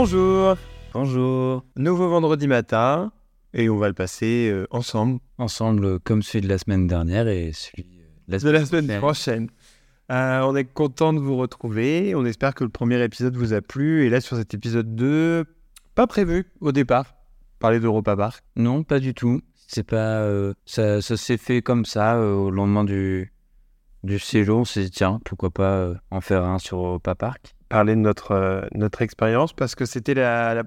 Bonjour Bonjour. Nouveau vendredi matin, et on va le passer euh, ensemble Ensemble, euh, comme celui de la semaine dernière et celui euh, de la de la semaine prochaine. Euh, on est content de vous retrouver, on espère que le premier épisode vous a plu, et là sur cet épisode 2, pas prévu au départ, parler d'Europa Park. Non, pas du tout. C'est pas. ça ça s'est fait comme ça au lendemain du, du séjour. On s'est dit, tiens, pourquoi pas euh, en faire un sur Europa Park Parler de notre, euh, notre expérience, parce que c'était la,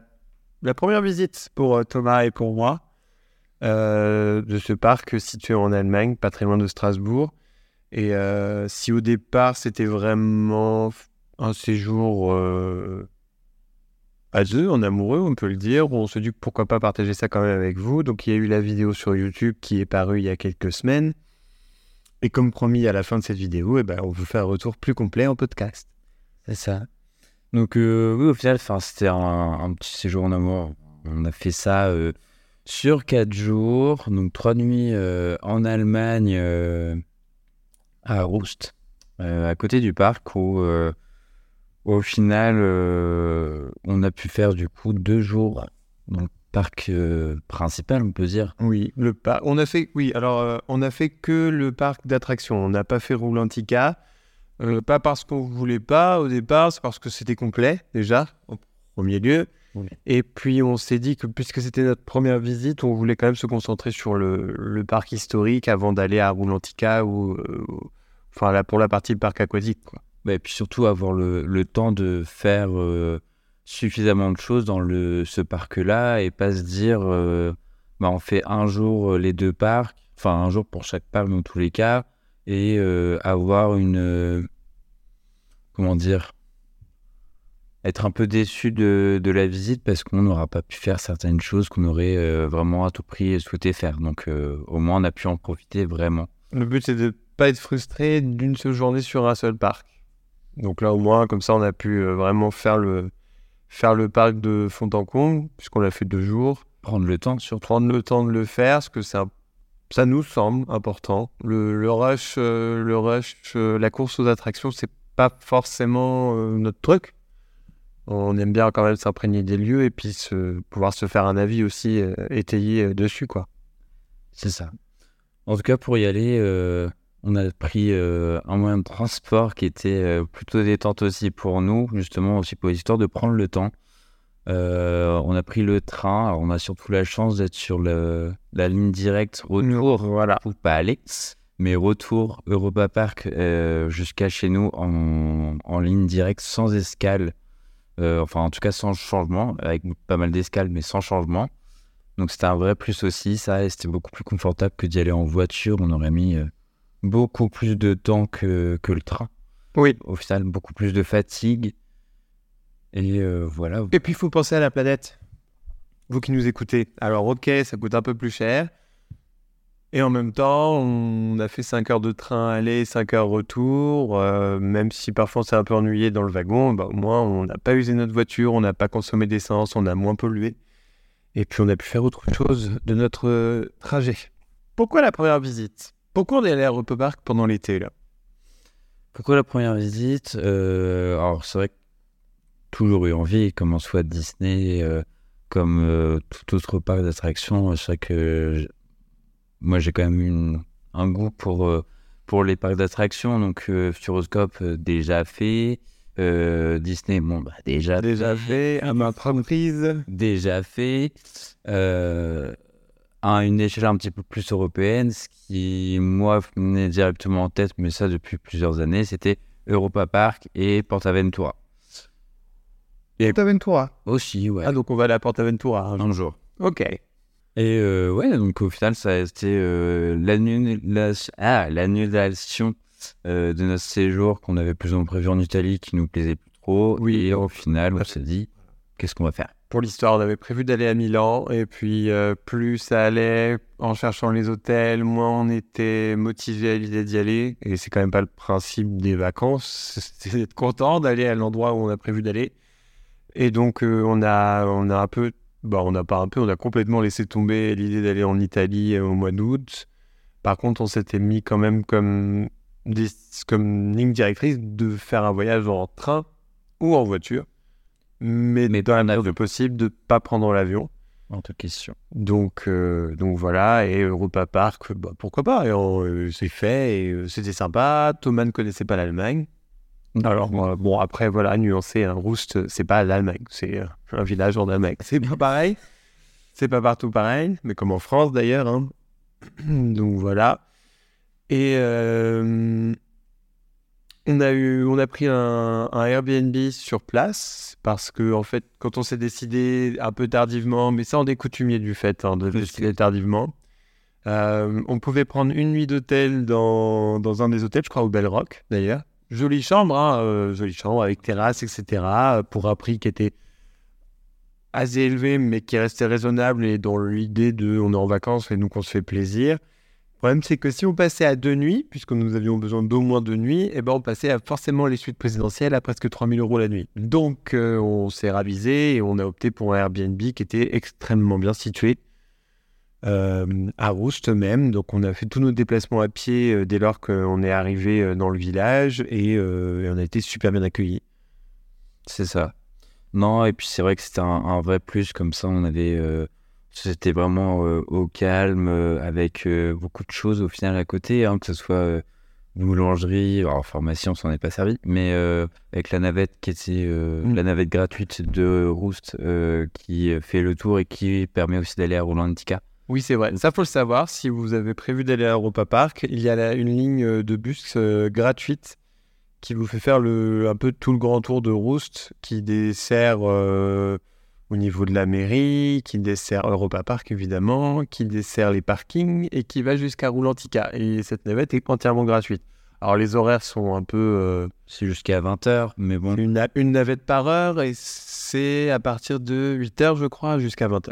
la, première visite pour euh, Thomas et pour moi de ce parc situé en Allemagne, pas très loin de Strasbourg. Et si au départ c'était vraiment un séjour à deux, en amoureux, on peut le dire, on se dit pourquoi pas partager ça quand même avec vous. Donc il y a eu la vidéo sur YouTube qui est parue il y a quelques semaines. Et comme promis à la fin de cette vidéo, eh ben, on vous fait un retour plus complet en podcast. C'est ça. Donc, euh, oui, au final, c'était un, petit séjour en amour. On a fait ça euh, sur quatre jours. Donc, trois nuits euh, en Allemagne, à Roust, à côté du parc, où, au final, on a pu faire du coup deux jours parc euh, principal, on peut dire. Oui, le parc. On a fait, oui, alors euh, on a fait que le parc d'attractions. On n'a pas fait Roulantica. Euh, pas parce qu'on voulait pas au départ, c'est parce que c'était complet déjà, au premier lieu. Oui. Et puis on s'est dit que puisque c'était notre première visite, on voulait quand même se concentrer sur le, le parc historique avant d'aller à Roulantica ou, euh, enfin là pour la partie parc aquatique. Quoi. Bah, et puis surtout avoir le, le temps de faire suffisamment de choses dans le, ce parc-là et pas se dire euh, bah, on fait un jour euh, les deux parcs, enfin un jour pour chaque parc dans tous les cas, et euh, avoir une. comment dire Être un peu déçu de, de la visite parce qu'on n'aura pas pu faire certaines choses qu'on aurait vraiment à tout prix souhaité faire. Donc au moins on a pu en profiter vraiment. Le but c'est de pas être frustré d'une seule journée sur un seul parc. Donc là au moins comme ça on a pu vraiment faire le faire le parc de comble puisqu'on l'a fait deux jours. Prendre le temps surtout. prendre le temps de le faire, parce que un- ça nous semble important. Le, le rush, euh, le rush euh, la course aux attractions, c'est pas forcément euh, notre truc. On aime bien quand même s'imprégner des lieux et puis se, pouvoir se faire un avis aussi euh, étayé euh, dessus, quoi. C'est ça. En tout cas, pour y aller, euh, on a pris euh, un moyen de transport qui était euh, plutôt détente aussi pour nous, justement aussi pour l'histoire de prendre le temps. Euh, on a pris le train, alors on a surtout la chance d'être sur le- la ligne directe retour, Voilà. ou pas aller, mais retour Europa Park jusqu'à chez nous en, en ligne directe sans escale, enfin en tout cas sans changement, avec pas mal d'escales mais sans changement. Donc c'était un vrai plus aussi, ça, et c'était beaucoup plus confortable que d'y aller en voiture. On aurait mis beaucoup plus de temps que, que le train. Oui. Au final, beaucoup plus de fatigue. Et euh, voilà. Et puis il faut penser à la planète. Vous qui nous écoutez. Alors ok, ça coûte un peu plus cher. Et en même temps, on a fait 5 heures de train aller, 5 heures retour. euh, même si parfois on s'est un peu ennuyé dans le wagon, bah, au moins on n'a pas usé notre voiture, on n'a pas consommé d'essence, on a moins pollué. Et puis on a pu faire autre chose de notre euh, trajet. Pourquoi la première visite? Pourquoi on est allé à Europa Park pendant l'été là? Pourquoi la première visite? Euh, Alors c'est vrai que toujours eu envie, comme en soit Disney, euh, comme euh, tout autre parc d'attractions. C'est vrai que moi j'ai quand même une, un goût pour, pour les parcs d'attractions. Donc Futuroscope déjà fait. Euh, Disney, bon, bah, déjà, Déjà fait, à ma reprise. déjà fait. Euh, à une échelle un petit peu plus européenne, ce qui, moi, venait directement en tête, mais ça depuis plusieurs années, c'était Europa Park et Portaventura. Portaventura. Aussi, ouais. Ah donc on va aller à Portaventura. un jour. un jour. Ok. Et euh, ouais, donc au final, ça a été euh, l'annulation ah, euh, de notre séjour qu'on avait plus ou moins prévu en Italie qui nous plaisait plus trop. Oui. Et au final, on s'est dit, qu'est-ce qu'on va faire? Pour l'histoire, on avait prévu d'aller à Milan, et puis euh, plus ça allait en cherchant les hôtels, moins on était motivé à l'idée d'y aller. Et c'est quand même pas le principe des vacances, c'est d'être content d'aller à l'endroit où on a prévu d'aller. Et donc euh, on a, on a un peu, bah on n'a pas un peu, on a complètement laissé tomber l'idée d'aller en Italie euh, au mois d'août. Par contre, on s'était mis quand même comme, comme ligne directrice de faire un voyage en train ou en voiture mais, Mais dans la mesure possible de pas prendre l'avion. En toute question. Donc, euh, donc voilà, et Europa Park, bah, pourquoi pas, euh, c'est fait, et euh, c'était sympa. Thomas ne connaissait pas l'Allemagne. Alors, euh, bon, après, voilà, nuancer, un Roust, c'est pas l'Allemagne, c'est euh, un village en Allemagne. C'est pas pareil, c'est pas partout pareil, mais comme en France d'ailleurs. hein. Donc voilà. Et on, a eu, on a pris un, un Airbnb sur place parce que, en fait, quand on s'est décidé un peu tardivement, mais ça on est coutumier du fait hein, de décider tardivement, euh, on pouvait prendre une nuit d'hôtel dans, dans un des hôtels, je crois au Bell Rock d'ailleurs. Jolie chambre, hein, euh, jolie chambre avec terrasse, etc. Pour un prix qui était assez élevé, mais qui restait raisonnable et dans l'idée de on est en vacances et donc on se fait plaisir. Problème, c'est que si on passait à deux nuits, puisque nous avions besoin d'au moins deux nuits, eh ben on passait à forcément les suites présidentielles à presque 3000 euros la nuit. Donc, euh, on s'est ravisé et on a opté pour un Airbnb qui était extrêmement bien situé euh, à Roust même. Donc, on a fait tous nos déplacements à pied euh, dès lors qu'on est arrivé dans le village et, et on a été super bien accueillis. C'est ça. Non, et puis c'est vrai que c'était un, un vrai plus, comme ça on avait... c'était vraiment euh, au calme, euh, avec euh, beaucoup de choses au final à côté, hein, que ce soit boulangerie, alors pharmacie on s'en est pas servi, mais avec la navette qui était Mm. la navette gratuite de Roost qui fait le tour et qui permet aussi d'aller à Rolandica. Oui, c'est vrai. Ça, faut le savoir. Si vous avez prévu d'aller à Europa Park, il y a là une ligne de bus gratuite qui vous fait faire le, un peu tout le grand tour de Roust, qui dessert au niveau de la mairie, qui dessert Europa Park évidemment, qui dessert les parkings et qui va jusqu'à Roulantica. Et cette navette est entièrement gratuite. Alors les horaires sont un peu... euh, C'est jusqu'à 20h, mais bon, une, na- une navette par heure et c'est à partir de 8h, je crois, jusqu'à 20h.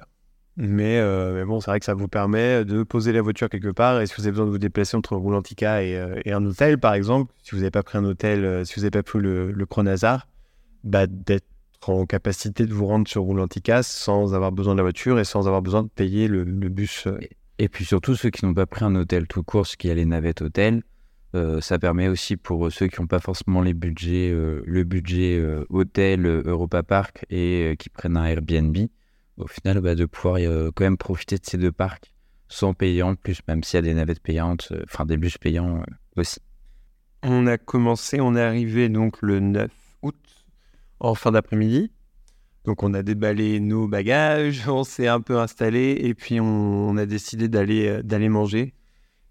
Mais, euh, mais bon, c'est vrai que ça vous permet de poser la voiture quelque part et si vous avez besoin de vous déplacer entre Roulantica et, euh, et un hôtel, par exemple, si vous n'avez pas pris un hôtel, si vous n'avez pas pris le, le Chronazar, bah, d'être en capacité de vous rendre sur Roulantica sans avoir besoin de la voiture et sans avoir besoin de payer le, le bus. euh. Et puis surtout, ceux qui n'ont pas pris un hôtel tout court, ce qui a les navettes hôtel, euh, ça permet aussi pour ceux qui n'ont pas forcément les budgets, euh, le budget euh, hôtel Europa Park et euh, qui prennent un Airbnb, au final, bah, de pouvoir euh, quand même profiter de ces deux parcs sans payer en plus, même s'il y a des navettes payantes, euh, enfin des bus payants euh, aussi. On a commencé, on est arrivé donc le 9 août en fin d'après-midi. Donc on a déballé nos bagages, on s'est un peu installé et puis on, a décidé d'aller euh, d'aller manger.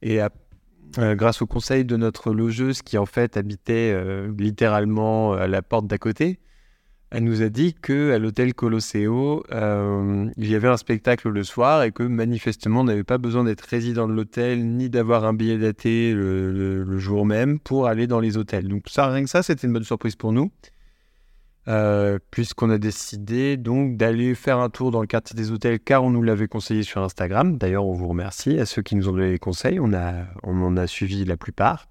Et euh, grâce au conseil de notre logeuse qui en fait habitait euh, littéralement à la porte d'à côté, elle nous a dit que à l'hôtel Colosseo, il y avait un spectacle le soir et que manifestement on n'avait pas besoin d'être résident de l'hôtel ni d'avoir un billet daté le, le- le jour même pour aller dans les hôtels. Donc ça, rien que ça, c'était une bonne surprise pour nous. Euh, puisqu'on a décidé donc d'aller faire un tour dans le quartier des hôtels car on nous l'avait conseillé sur Instagram. D'ailleurs, on vous remercie à ceux qui nous ont donné les conseils. On, a, on en a suivi la plupart.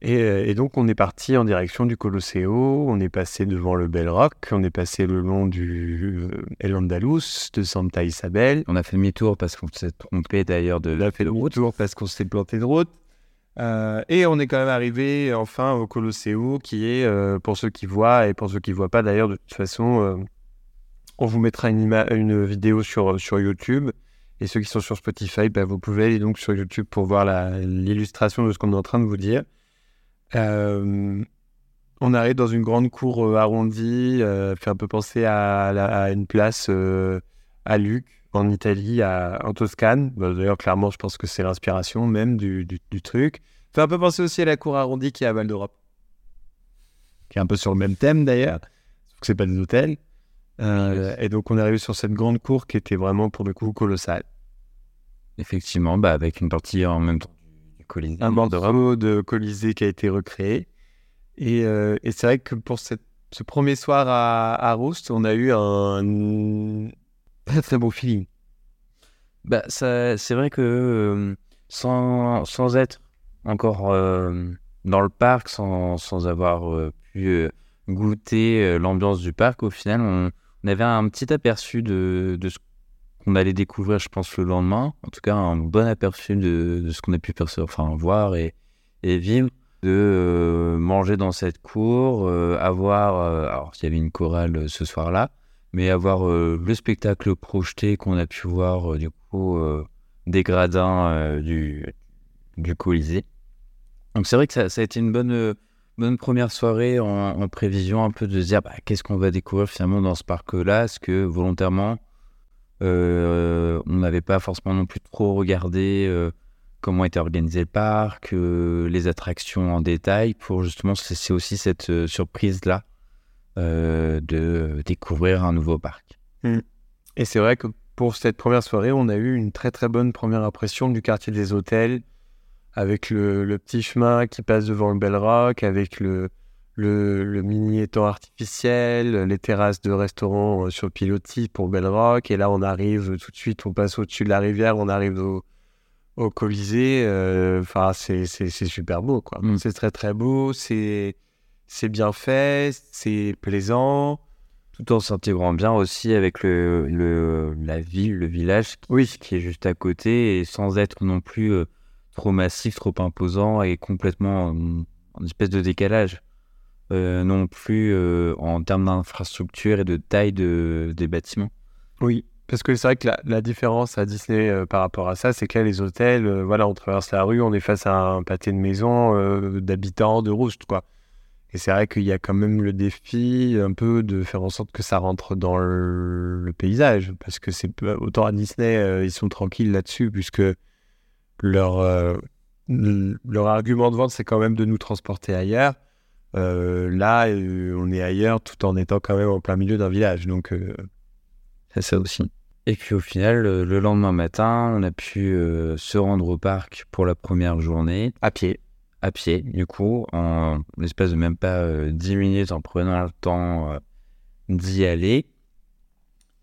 Et, euh, et donc, on est parti en direction du Colosseo. On est passé devant le Bell Rock. On est passé le long du euh, El Andalus, de Santa Isabel. On a fait demi-tour parce qu'on s'est trompé d'ailleurs de, On a fait de le route. tour parce qu'on s'est planté de route. Euh, et on est quand même arrivé enfin au Colosseo, qui est, euh, pour ceux qui voient et pour ceux qui ne voient pas d'ailleurs, de toute façon, euh, on vous mettra une, vidéo sur, sur YouTube. Et ceux qui sont sur Spotify, bah, vous pouvez aller donc sur YouTube pour voir l'illustration de ce qu'on est en train de vous dire. On arrive dans une grande cour arrondie, fait un peu penser à, une place à Luc, en Italie, à, en Toscane. Bah, D'ailleurs, clairement, je pense que c'est l'inspiration même du truc. Fait un peu penser aussi à la cour arrondie qui est à Val d'Europe, qui est un peu sur le même thème d'ailleurs, sauf que c'est pas des hôtels. Euh, et donc, on est arrivé sur cette grande cour qui était vraiment pour le coup colossale. Effectivement, bah, avec une partie en même temps du Colisée. un morceau de Colisée qui a été recréé. Et, euh, et c'est vrai que pour cette- ce premier soir à, à Roust, on a eu un très très beau feeling. Bah, c'est vrai que euh, sans, sans être encore euh, dans le parc, sans, sans avoir euh, pu euh, goûter l'ambiance du parc, au final, on, avait un petit aperçu de, de ce qu'on allait découvrir, je pense, le lendemain. En tout cas, un bon aperçu de, de ce qu'on a pu enfin, voir et, et vivre. de manger dans cette cour, avoir, alors il y avait une chorale ce soir-là, mais avoir le spectacle projeté qu'on a pu voir du coup des gradins du, du Colisée. Donc c'est vrai que ça, a été une bonne, euh, bonne première soirée en, prévision un peu de se dire bah, qu'est-ce qu'on va découvrir finalement dans ce parc-là, est-ce que volontairement euh, on n'avait pas forcément non plus trop regardé euh, comment était organisé le parc, les attractions en détail, pour justement, c'est aussi cette surprise-là de découvrir un nouveau parc? Et c'est vrai que pour cette première soirée, on a eu une très très bonne première impression du quartier des hôtels, avec le, le petit chemin qui passe devant le Bell Rock, avec le, le, le mini étang artificiel, les terrasses de restaurants euh, sur pilotis pour Bell Rock. Et là, on arrive tout de suite, on passe au-dessus de la rivière, on arrive au, au Colisée. euh, Enfin, c'est super beau, quoi. Mm. C'est très très beau, c'est c'est bien fait, c'est plaisant. Tout en s'intégrant bien aussi avec le, le- la ville, le village qui, Oui, qui est juste à côté et sans être non plus euh, trop massif, trop imposant et complètement en, en espèce de décalage. Euh, non plus euh, en termes d'infrastructure et de taille de, des bâtiments. Oui, parce que c'est vrai que la, différence à Disney euh, par rapport à ça, c'est que là, les hôtels, euh, voilà, on traverse la rue, on est face à un pâté de maison euh, d'habitants, de roustes, quoi. Et c'est vrai qu'il y a quand même le défi un peu de faire en sorte que ça rentre dans le, le paysage, parce que c'est autant à Disney, euh, ils sont tranquilles là-dessus, puisque leur, euh, leur argument de vente, c'est quand même de nous transporter ailleurs. Euh, là, euh, on est ailleurs tout en étant quand même en plein milieu d'un village, donc C'est ça aussi. Et puis au final, le lendemain matin, on a pu se rendre au parc pour la première journée. à pied. à pied, du coup, en l'espace de même pas euh, 10 minutes en prenant le temps d'y aller.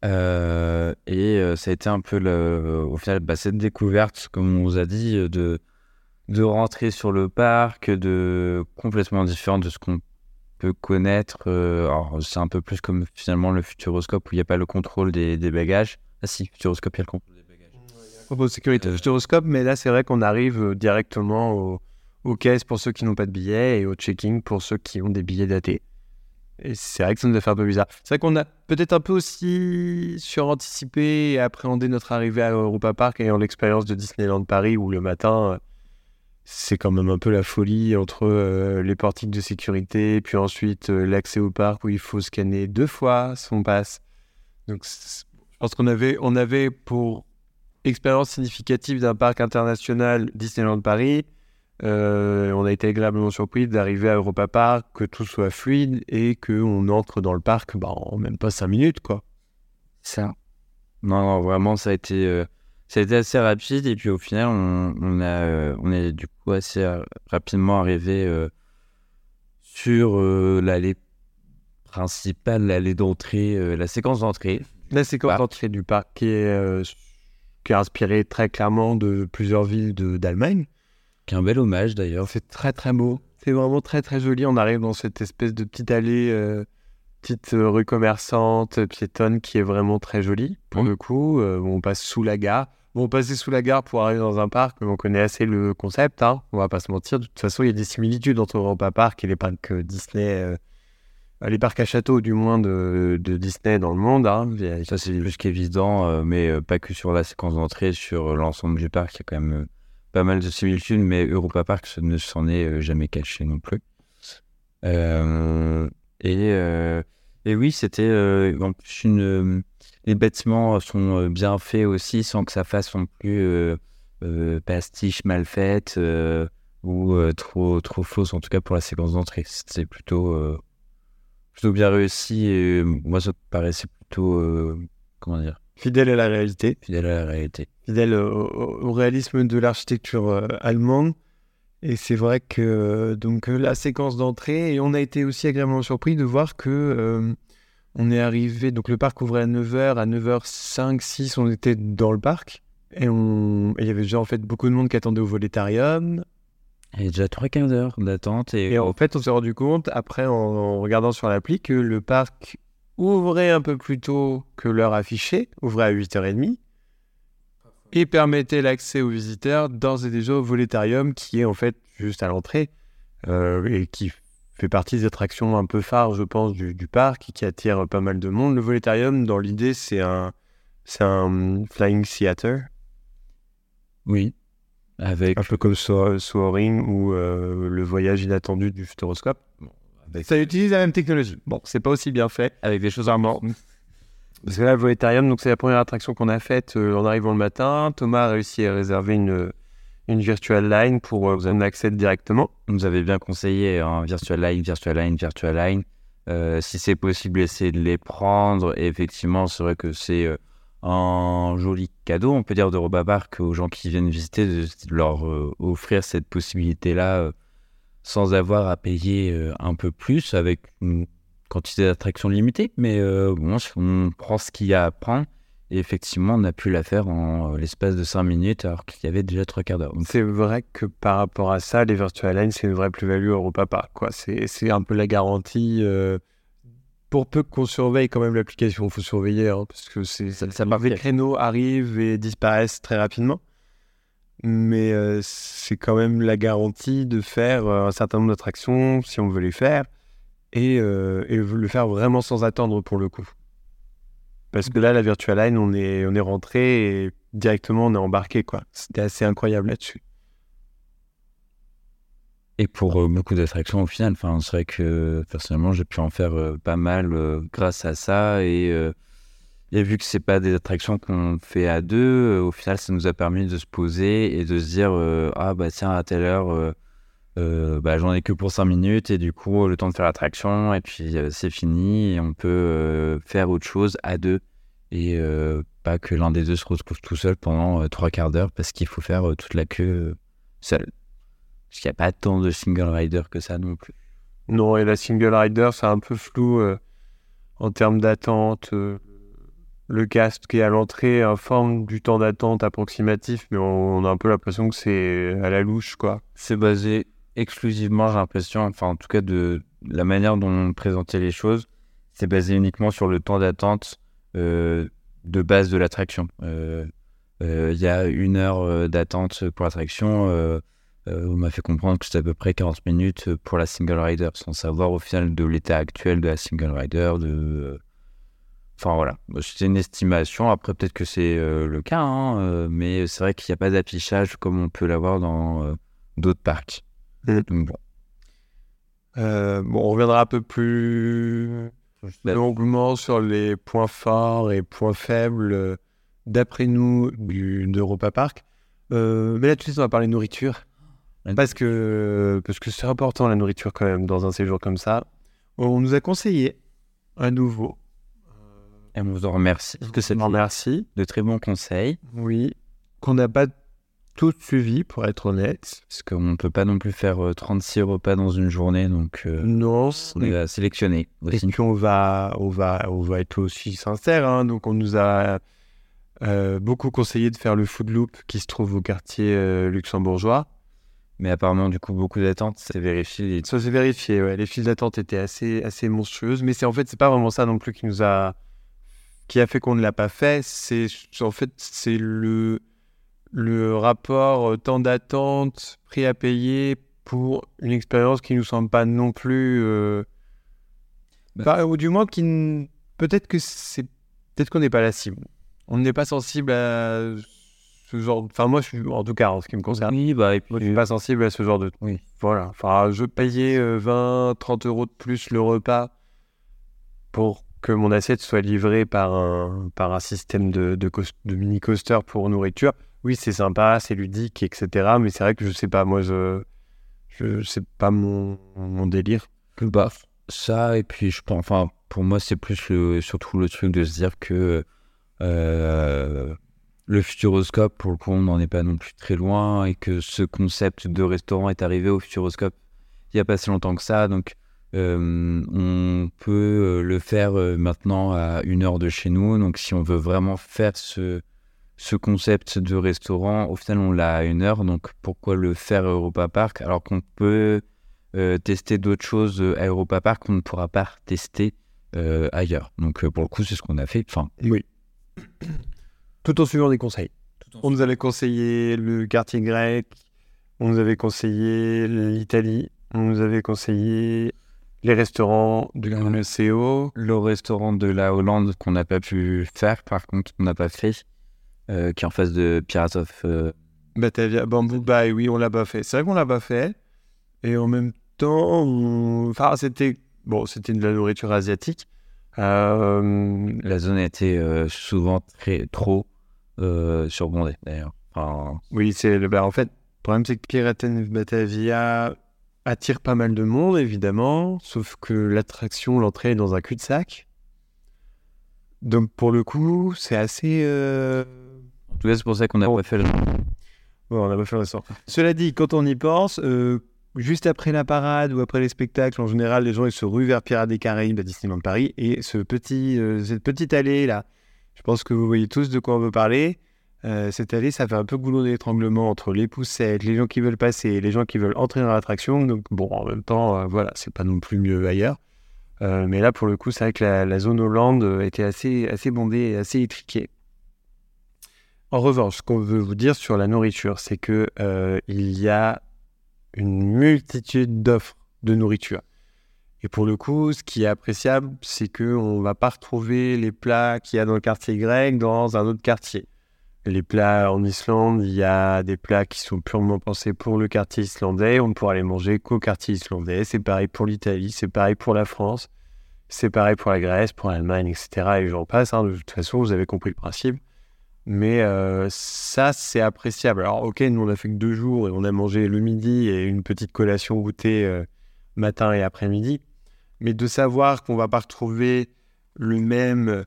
Euh, et euh, ça a été un peu, au final, bah, cette découverte, comme on vous a dit, euh, de, de rentrer sur le parc, de complètement différent de ce qu'on peut connaître. c'est un peu plus comme finalement le Futuroscope où il n'y a pas le contrôle des, bagages. Ah si, Futuroscope, il y a le contrôle des bagages. propos de sécurité futuroscope, mais là c'est vrai qu'on arrive directement au, aux caisses pour ceux qui n'ont pas de billets et au checking pour ceux qui ont des billets datés. C'est vrai que ça nous a fait un peu bizarre. C'est vrai qu'on a peut-être un peu aussi suranticipé et appréhendé notre arrivée à Europa Park ayant l'expérience de Disneyland Paris où le matin euh, c'est quand même un peu la folie entre euh, les portiques de sécurité puis ensuite euh, l'accès au parc où il faut scanner deux fois son passe. Donc je pense qu'on avait, on avait pour expérience significative d'un parc international Disneyland Paris. Euh, on a été agréablement surpris d'arriver à Europa Park, que tout soit fluide et qu'on entre dans le parc bah, en même pas 5 minutes. quoi. Ça. Non, non, vraiment, ça a été, euh, ça a été assez rapide. Et puis au final, on, on a, euh, on est du coup assez rapidement arrivé sur l'allée principale, l'allée d'entrée, la séquence d'entrée. La séquence Parc. d'entrée du parc qui est, qui est inspirée très clairement de plusieurs villes d'Allemagne. Qui est un bel hommage d'ailleurs. C'est très très beau. C'est vraiment très très joli. On arrive dans cette espèce de petite allée, euh, petite euh, rue commerçante, piétonne, qui est vraiment très jolie pour le coup. Euh, on passe sous la gare. Bon, on passait sous la gare pour arriver dans un parc, mais on connaît assez le concept. Hein. On va pas se mentir. De toute façon, il y a des similitudes entre Europa Park et les parcs Disney, euh, les parcs à château du moins de, de Disney dans le monde. Hein. Ça, c'est plus qu'évident, mais pas que sur la séquence d'entrée, sur l'ensemble du parc. Il y a quand même pas mal de similitudes, mais Europa Park ne s'en est euh, jamais caché non plus. Euh, et, euh, et oui, c'était en plus une. les bâtiments sont bien faits aussi, sans que ça fasse non plus pastiche mal faite ou trop, trop fausse, en tout cas pour la séquence d'entrée. C'était plutôt, plutôt bien réussi moi, ça me paraissait plutôt. comment dire Fidèle à la réalité. Fidèle à la réalité. fidèle au, réalisme de l'architecture euh, allemande. Et c'est vrai que euh, donc euh, la séquence d'entrée, et on a été aussi agréablement surpris de voir que euh, on est arrivé, donc le parc ouvrait à 9h, à 9h05, 6, on était dans le parc. Et il y avait déjà en fait beaucoup de monde qui attendait au volétarium. Il y a déjà trois quarts d'heure d'attente et, Et en fait, on s'est rendu compte, après, en, en regardant sur l'appli, que le parc ouvrait un peu plus tôt que l'heure affichée, ouvrait à 8h30, et permettait l'accès aux visiteurs d'ores et déjà au volétarium, qui est en fait juste à l'entrée. euh, et qui fait partie des attractions un peu phares, je pense, du, du parc et qui attire pas mal de monde. Le Voletarium, dans l'idée, c'est un, c'est un flying theater, Oui. Avec, un peu comme So- Soaring ou euh, le voyage inattendu du futuroscope. Ça utilise la même technologie. Bon, c'est pas aussi bien fait. avec des choses Vraiment. Parce que là, le Voletarium, donc c'est la première attraction qu'on a faite euh, en arrivant le matin. Thomas a réussi à réserver une, une virtual line pour euh, qu'on accède directement. On nous avait bien conseillé hein, Virtual Line, Virtual Line, Virtual Line. Euh, si c'est possible, essayer de les prendre. Et effectivement, c'est vrai que c'est euh, un joli cadeau, on peut dire, de Europa Park aux gens qui viennent visiter, de leur euh, offrir cette possibilité-là euh, sans avoir à payer euh, un peu plus avec une quantité d'attractions limitée. Mais euh, bon, on prend ce qu'il y a à prendre. Et effectivement, on a pu la faire en euh, l'espace de 5 minutes alors qu'il y avait déjà 3 quarts d'heure. C'est vrai que par rapport à ça, les virtual lines, c'est une vraie plus-value Europa Park. C'est, un peu la garantie. euh, pour peu qu'on surveille quand même l'application, il faut surveiller, hein, parce que Ça- ça les créneaux arrivent et disparaissent très rapidement. Mais euh, c'est quand même la garantie de faire euh, un certain nombre d'attractions si on veut les faire et, euh, et le faire vraiment sans attendre pour le coup. Parce que là, la Virtual Line, on est, on est rentré et directement on est embarqué. quoi. C'était assez incroyable là-dessus. Et pour beaucoup d'attractions au final, c'est vrai que personnellement j'ai pu en faire pas mal grâce à ça et, et vu que c'est pas des attractions qu'on fait à deux, euh, au final ça nous a permis de se poser et de se dire euh, ah bah tiens à telle heure euh, bah, j'en ai que pour 5 minutes et du coup le temps de faire l'attraction et puis c'est fini et on peut faire autre chose à deux et pas que l'un des deux se retrouve tout seul pendant trois quarts d'heure parce qu'il faut faire toute la queue seul. Parce qu'il n'y a pas tant de single rider que ça non plus. Non, et la single rider, c'est un peu flou en termes d'attente. Euh, le cast qui est à l'entrée informe du temps d'attente approximatif, mais on, a un peu l'impression que c'est à la louche, quoi. C'est basé exclusivement, j'ai l'impression, enfin en tout cas de la manière dont on présentait les choses, c'est basé uniquement sur le temps d'attente euh, de base de l'attraction. Euh, euh, Il y a une heure euh, d'attente pour l'attraction. euh, euh, on m'a fait comprendre que c'était à peu près 40 minutes pour la single rider, sans savoir au final de l'état actuel de la single rider, de... Enfin voilà, c'était une estimation. Après, peut-être que c'est euh, le cas, hein, euh, mais c'est vrai qu'il n'y a pas d'affichage comme on peut l'avoir dans euh, d'autres parcs. Mm. Donc bon. Bon, on reviendra un peu plus longuement sur les points forts et points faibles, d'après nous, du- d'Europa Park. Mais là, tout de suite, on va parler nourriture. Parce que parce que c'est important, la nourriture, quand même, dans un séjour comme ça. On nous a conseillé, à nouveau, Et on vous en remercie. Parce que c'est merci, de très bons conseils. oui, qu'on n'a pas tout suivi, pour être honnête. Parce qu'on ne peut pas non plus faire euh, 36 repas dans une journée. Donc euh, Non, on a sélectionné Et aussi. puis on va, on va, on va être aussi sincère. hein. Donc on nous a euh, beaucoup conseillé de faire le Food Loop qui se trouve au quartier euh, luxembourgeois. Mais apparemment, du coup, beaucoup d'attentes. C'est vérifié. Ça s'est vérifié. Ouais. Les files d'attente étaient assez, assez monstrueuses, mais c'est en fait c'est pas vraiment ça non plus qui nous a, qui a fait qu'on ne l'a pas fait. C'est en fait c'est le le rapport euh, temps d'attente, prix à payer pour une expérience qui nous semble pas non plus, euh, Bah. ou du moins qui n- peut-être que c'est peut-être qu'on n'est pas la cible. On n'est pas sensible à ce genre. Enfin moi je suis en tout cas en ce qui me concerne. Oui, bah, et Moi, je suis pas sensible à ce genre de Oui. Voilà. Enfin, je payais euh, 20, 30 euros de plus le repas pour que mon assiette soit livrée par un, par un système de, mini coaster pour nourriture. Oui, c'est sympa, c'est ludique, etc. Mais c'est vrai que je sais pas, moi, je, je c'est pas mon, mon délire. bah, ça, et puis je pense, enfin, pour moi, c'est plus le, surtout le truc de se dire que euh, le futuroscope, pour le coup, on n'en est pas non plus très loin et que ce concept de restaurant est arrivé au futuroscope il n'y a pas si longtemps que ça. Donc, on peut euh, le faire euh, maintenant à une heure de chez nous. Donc, si on veut vraiment faire ce, ce concept de restaurant, au final, on l'a à une heure. Donc, pourquoi le faire à Europa Park? Alors qu'on peut euh, tester d'autres choses euh, à Europa Park qu'on ne pourra pas tester euh, ailleurs. Donc, euh, pour le coup, c'est ce qu'on a fait. Enfin, Oui. Tout en suivant des conseils. On nous avait conseillé le quartier grec, on nous avait conseillé l'Italie, On nous avait conseillé les restaurants de la MCO. Le restaurant de la Hollande qu'on n'a pas pu faire, par contre, on n'a pas fait, euh, qui est en face de Pirates of. euh, Batavia, Bamboo Bay, oui, on l'a pas fait. C'est vrai qu'on l'a pas fait. Et en même temps, on- enfin, c'était bon, c'était de la nourriture asiatique. Euh, La zone était souvent très trop surbondée, d'ailleurs. Enfin, oui, c'est le. Bah, en fait, le problème, c'est que Piraten of Batavia attire pas mal de monde, évidemment. Sauf que l'attraction, l'entrée est dans un cul-de-sac. Donc, pour le coup, c'est assez. euh, en tout cas, c'est pour ça qu'on n'a Bon. pas fait le. Ouais, on n'a pas fait le restaurant. Cela dit, quand on y pense, euh, juste après la parade ou après les spectacles, en général, les gens ils se ruent vers Pirates des Caraïbes à Disneyland Paris. Et ce petit, euh, cette petite allée là, je pense que vous voyez tous de quoi on veut parler. Euh, cette allée, ça fait un peu goulot d'étranglement entre les poussettes, les gens qui veulent passer, les gens qui veulent entrer dans l'attraction. Donc bon, en même temps, euh, voilà, c'est pas non plus mieux ailleurs. Euh, mais là, pour le coup, c'est vrai que la, zone Hollande était assez, assez bondée et assez étriquée. En revanche, ce qu'on veut vous dire sur la nourriture, c'est que il y a une multitude d'offres de nourriture. Et pour le coup, ce qui est appréciable, c'est qu'on ne va pas retrouver les plats qu'il y a dans le quartier grec dans un autre quartier. Les plats en Islande, il y a des plats qui sont purement pensés pour le quartier islandais. On ne pourra les manger qu'au quartier islandais. C'est pareil pour l'Italie, c'est pareil pour la France, c'est pareil pour la Grèce, pour l'Allemagne, etc. Et j'en passe. hein. De toute façon, vous avez compris le principe. Mais euh, ça, c'est appréciable. Alors, ok, nous, on a fait que deux jours et on a mangé le midi et une petite collation goûtée euh, matin et après-midi. Mais de savoir qu'on va pas retrouver le même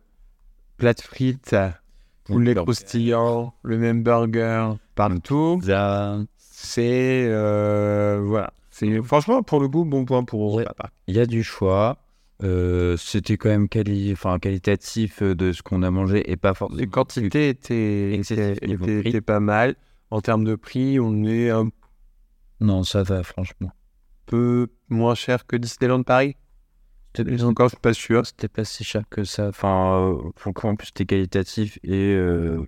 plat de frites, poulet burger. croustillant, le même burger partout, c'est euh, voilà. C'est franchement pour le coup bon point pour Ouais. Papa. Il y a du choix. Euh, C'était quand même quali... qualitatif euh, de ce qu'on a mangé et pas forcément. Les quantités étaient pas mal. En termes de prix, on est un Non, ça va, franchement. peu moins cher que Disneyland Paris. Encore, je suis pas sûr. c'était pas si cher que ça. Enfin, euh, pour le coup, en plus, c'était qualitatif et euh,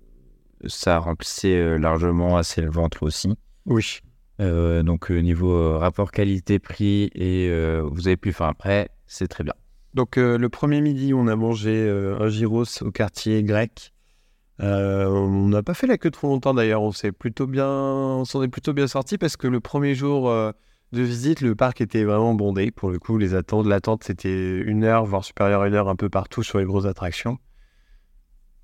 ça remplissait euh, largement assez le ventre aussi. Oui. Euh, donc, niveau rapport qualité-prix et euh, vous avez pu faire après, c'est très bien. Donc le premier midi, on a mangé un gyros au quartier grec. On n'a pas fait la queue trop longtemps d'ailleurs. On s'est plutôt bien, on s'en est plutôt bien sorti parce que le premier jour de visite, le parc était vraiment bondé. Pour le coup, les attentes, l'attente c'était une heure, voire supérieure à une heure un peu partout sur les grosses attractions.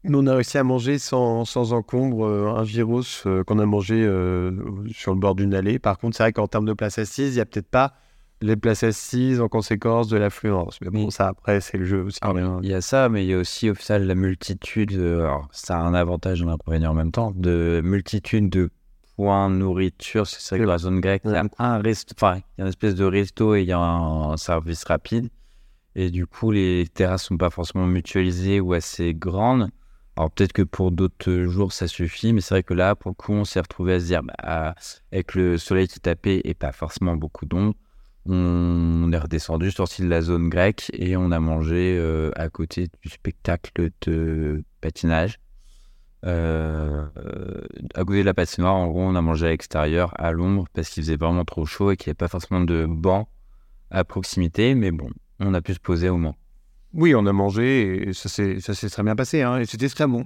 Nous, on a réussi à manger sans, sans encombre euh, un gyros euh, qu'on a mangé euh, sur le bord d'une allée. Par contre, c'est vrai qu'en termes de places assises, il n'y a peut-être pas les places assises en conséquence de l'affluence. Mais bon, ça après, c'est le jeu aussi. Il y a ça, mais il y a aussi au final la multitude. euh, alors, ça a un avantage et un inconvénient en même temps. De multitude de points nourriture. C'est vrai que la zone grecque, il y a un resto, enfin, il y a une espèce de resto et il y a un, un service rapide. Et du coup, les terrasses sont pas forcément mutualisées ou assez grandes. Alors peut-être que pour d'autres jours ça suffit, mais c'est vrai que là, pour le coup, on s'est retrouvé à se dire, bah, avec le soleil qui tapait et pas forcément beaucoup d'ombre, on est redescendu, sorti de la zone grecque et on a mangé euh, à côté du spectacle de patinage. Euh, à côté de la patinoire, en gros, on a mangé à l'extérieur, à l'ombre, parce qu'il faisait vraiment trop chaud et qu'il n'y avait pas forcément de banc à proximité, mais bon, on a pu se poser au moins. Oui, on a mangé et ça s'est très bien passé. hein, et c'était très bon.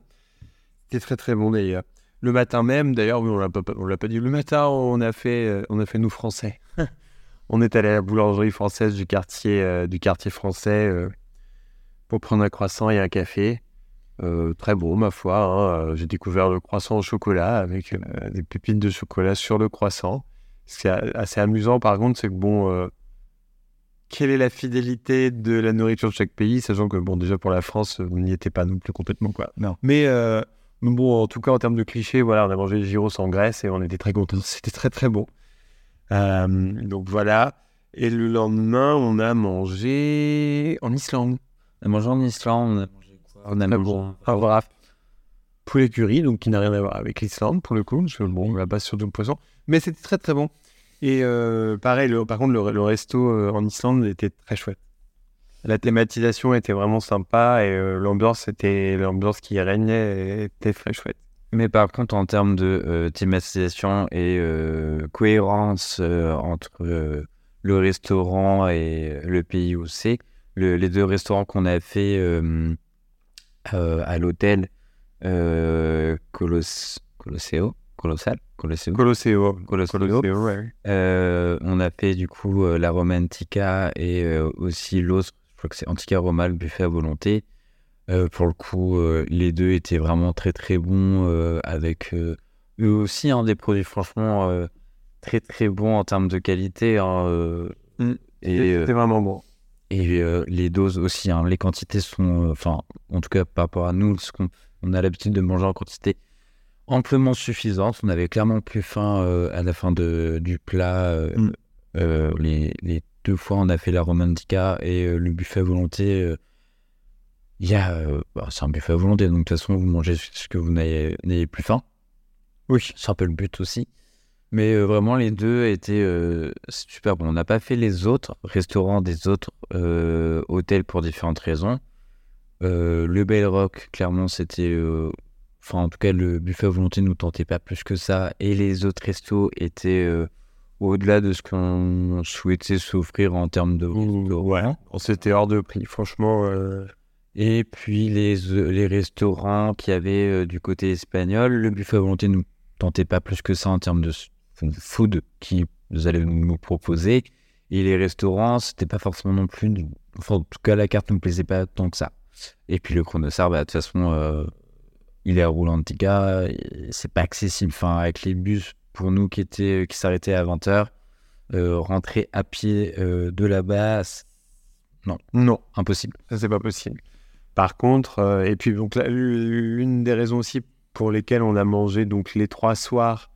C'était très très bon d'ailleurs. Le matin même, d'ailleurs, on on l'a pas dit. Le matin, on a fait, euh, on a fait nous français. on est allé à la boulangerie française du quartier, euh, du quartier français pour prendre un croissant et un café. Euh, très bon, ma foi. hein, euh, J'ai découvert le croissant au chocolat avec euh, des pépites de chocolat sur le croissant. Ce qui est assez amusant, par contre, c'est que bon, euh, quelle est la fidélité de la nourriture de chaque pays, sachant que, bon, déjà pour la France, on n'y était pas non plus complètement, quoi. Non. Mais, bon, en tout cas, en termes de clichés, voilà, on a mangé gyros en Grèce et on était très contents. C'était très, très bon. Donc voilà. Et le lendemain, on a mangé en Islande. On a mangé en Islande, on a bon. Un wrap. Poulet curry, donc qui n'a rien à voir avec l'Islande pour le coup, parce que bon, là-bas c'est surtout le poisson. Mais c'était très très bon. Et euh, pareil, le- par contre, le, le resto euh, en Islande était très chouette. La thématisation était vraiment sympa et euh, l'ambiance était l'ambiance qui régnait était très chouette. Mais par contre, en termes de euh, thématisation et cohérence entre le restaurant et le pays où c'est. Le- les deux restaurants qu'on a fait euh, à l'hôtel euh, Colos, Colosseo, Colossal, Colosseo. Colosseo. Colosseo. Colosseo, ouais. Euh, on a fait du coup euh, la Romantica et euh, aussi l'autre, je crois que c'est Antica Roma, le buffet à volonté. Pour le coup, les deux étaient vraiment très très bons avec eux aussi hein, des produits franchement très très bons en termes de qualité. hein, Mm. C'était vraiment bon. Et euh, les doses aussi, hein, les quantités sont, euh, enfin, en tout cas par rapport à nous, ce qu'on on a l'habitude de manger en quantité amplement suffisante. On avait clairement plus faim euh, à la fin de, du plat. Mm. les, les deux fois, on a fait la romantica et le buffet à volonté. Il y a, bah, c'est un buffet à volonté, donc de toute façon, vous mangez ce que vous n'ayez plus faim. Oui. C'est un peu le but aussi. Mais euh, vraiment, les deux étaient euh, super bons. On n'a pas fait les autres restaurants des autres euh, hôtels pour différentes raisons. Le Bell Rock, clairement, c'était. Enfin, en tout cas, le buffet à volonté ne nous tentait pas plus que ça. Et les autres restos étaient au-delà de ce qu'on souhaitait s'offrir en termes de. Ouais. On s'était hors de prix, franchement. Et puis les, les restaurants qu'il y avait du côté espagnol, le buffet à volonté ne nous tentait pas plus que ça en termes de food qu'ils allaient nous proposer. Et les restaurants, c'était pas forcément non plus. Enfin, en tout cas, la carte ne me plaisait pas tant que ça. Et puis le Chronosar, bah, de toute façon, euh, il est à Roulantica, c'est pas accessible. Enfin, avec les bus, pour nous qui, étaient, qui s'arrêtaient à 20h, rentrer à pied euh, de là-bas, c'est Non, impossible. ça c'est pas possible. Par contre, euh, et puis donc l'une des raisons aussi pour lesquelles on a mangé donc les trois soirs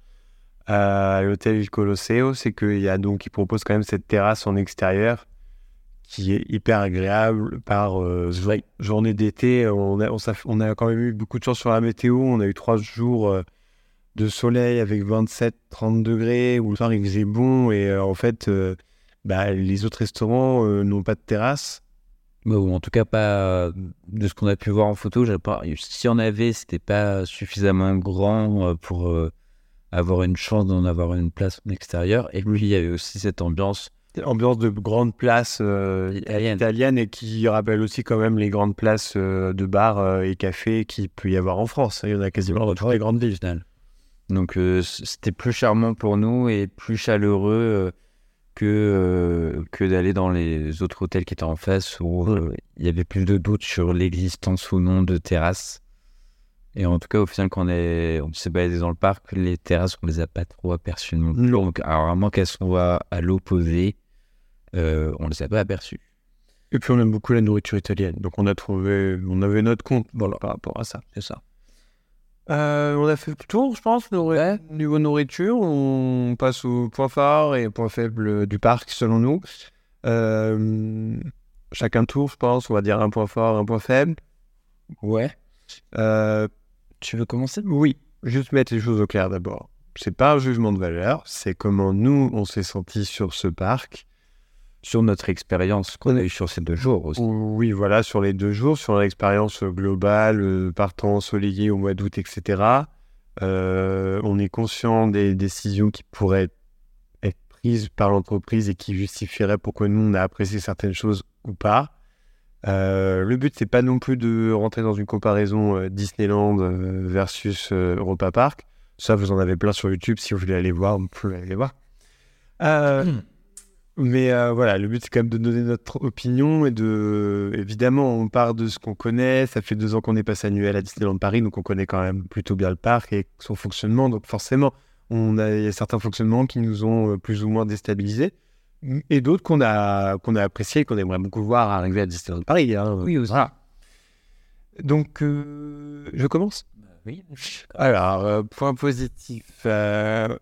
à l'hôtel Colosseo, c'est qu'il y a donc il propose quand même cette terrasse en extérieur qui est hyper agréable par euh, jour- journée d'été. On a, on, s'est- on a quand même eu beaucoup de chance sur la météo. On a eu trois jours euh, de soleil avec 27-30 degrés où le soir il faisait bon et euh, en fait bah, les autres restaurants n'ont pas de terrasse. Bah, ou en tout cas pas de ce qu'on a pu voir en photo. Pas, si on avait, c'était pas suffisamment grand pour avoir une chance d'en avoir une place en extérieur. Et lui, il y avait aussi cette ambiance. ambiance de grande place euh, Italienne. italienne et qui rappelle aussi quand même les grandes places euh, de bars euh, et cafés qu'il peut y avoir en France. Il y en a quasiment dans toutes les grandes villes. Donc c'était plus charmant pour nous et plus chaleureux que, que d'aller dans les autres hôtels qui étaient en face où il y avait plus de doutes sur l'existence ou non de terrasses. Et en tout cas, au final, quand on, est, on s'est baladé dans le parc, les terrasses, on les a pas trop aperçues non plus. Donc, alors, à moins qu'elles soient à l'opposé, euh, on les a pas aperçues. Et puis on aime beaucoup la nourriture italienne. Donc on a trouvé, on avait notre compte voilà, par rapport à ça. C'est ça. Euh, on a fait le tour, je pense, niveau nourriture. On passe au point fort et point faible du parc, selon nous. Euh, chacun tour, je pense. On va dire un point fort, un point faible. Ouais. Euh, Tu veux commencer? Oui, juste mettre les choses au clair d'abord. C'est pas un jugement de valeur, c'est comment nous, on s'est senti sur ce parc. Sur notre expérience qu'on a eue sur ces deux jours aussi. Oui, voilà, sur les deux jours, sur l'expérience globale, euh, partant ensoleillé au mois d'août, etc. Euh, on est conscient des décisions qui pourraient être prises par l'entreprise et qui justifieraient pourquoi nous, on a apprécié certaines choses ou pas. Euh, le but, c'est pas non plus de rentrer dans une comparaison euh, Disneyland euh, versus Europa Park. Ça, vous en avez plein sur YouTube. Si vous voulez aller voir, vous pouvez aller voir. Euh, mais voilà, le but c'est quand même de donner notre opinion et de. Évidemment, on part de ce qu'on connaît. Ça fait deux ans qu'on est passé annuel à Disneyland Paris, donc on connaît quand même plutôt bien le parc et son fonctionnement. Donc forcément, on a, il y a certains fonctionnements qui nous ont plus ou moins déstabilisés et d'autres qu'on a, qu'on a appréciés et qu'on aimerait beaucoup voir arriver à Disneyland Paris. hein. Oui, aussi. Voilà. Donc, euh, je commence? Oui. alors, euh, point positif. euh,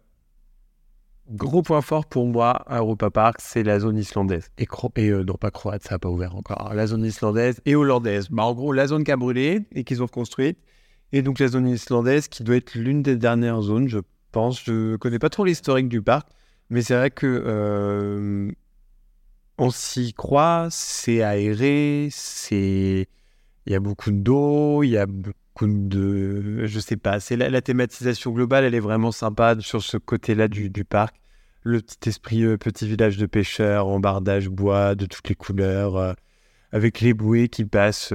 gros point fort pour moi à Europa Park, c'est la zone islandaise. Et, cro- et non, pas croate, ça n'a pas ouvert encore. La zone islandaise et hollandaise. Bah, en gros, la zone qui a brûlé et qu'ils ont reconstruite. Et donc, la zone islandaise qui doit être l'une des dernières zones, je pense. Je connais pas trop l'historique du parc, mais c'est vrai que euh, on s'y croit, c'est aéré, c'est. Il y a beaucoup d'eau, il y a beaucoup de. Je sais pas, c'est la, thématisation globale, elle est vraiment sympa sur ce côté-là du, parc. le petit esprit euh, petit village de pêcheurs, en bardage bois de toutes les couleurs, euh, avec les bouées qui passent,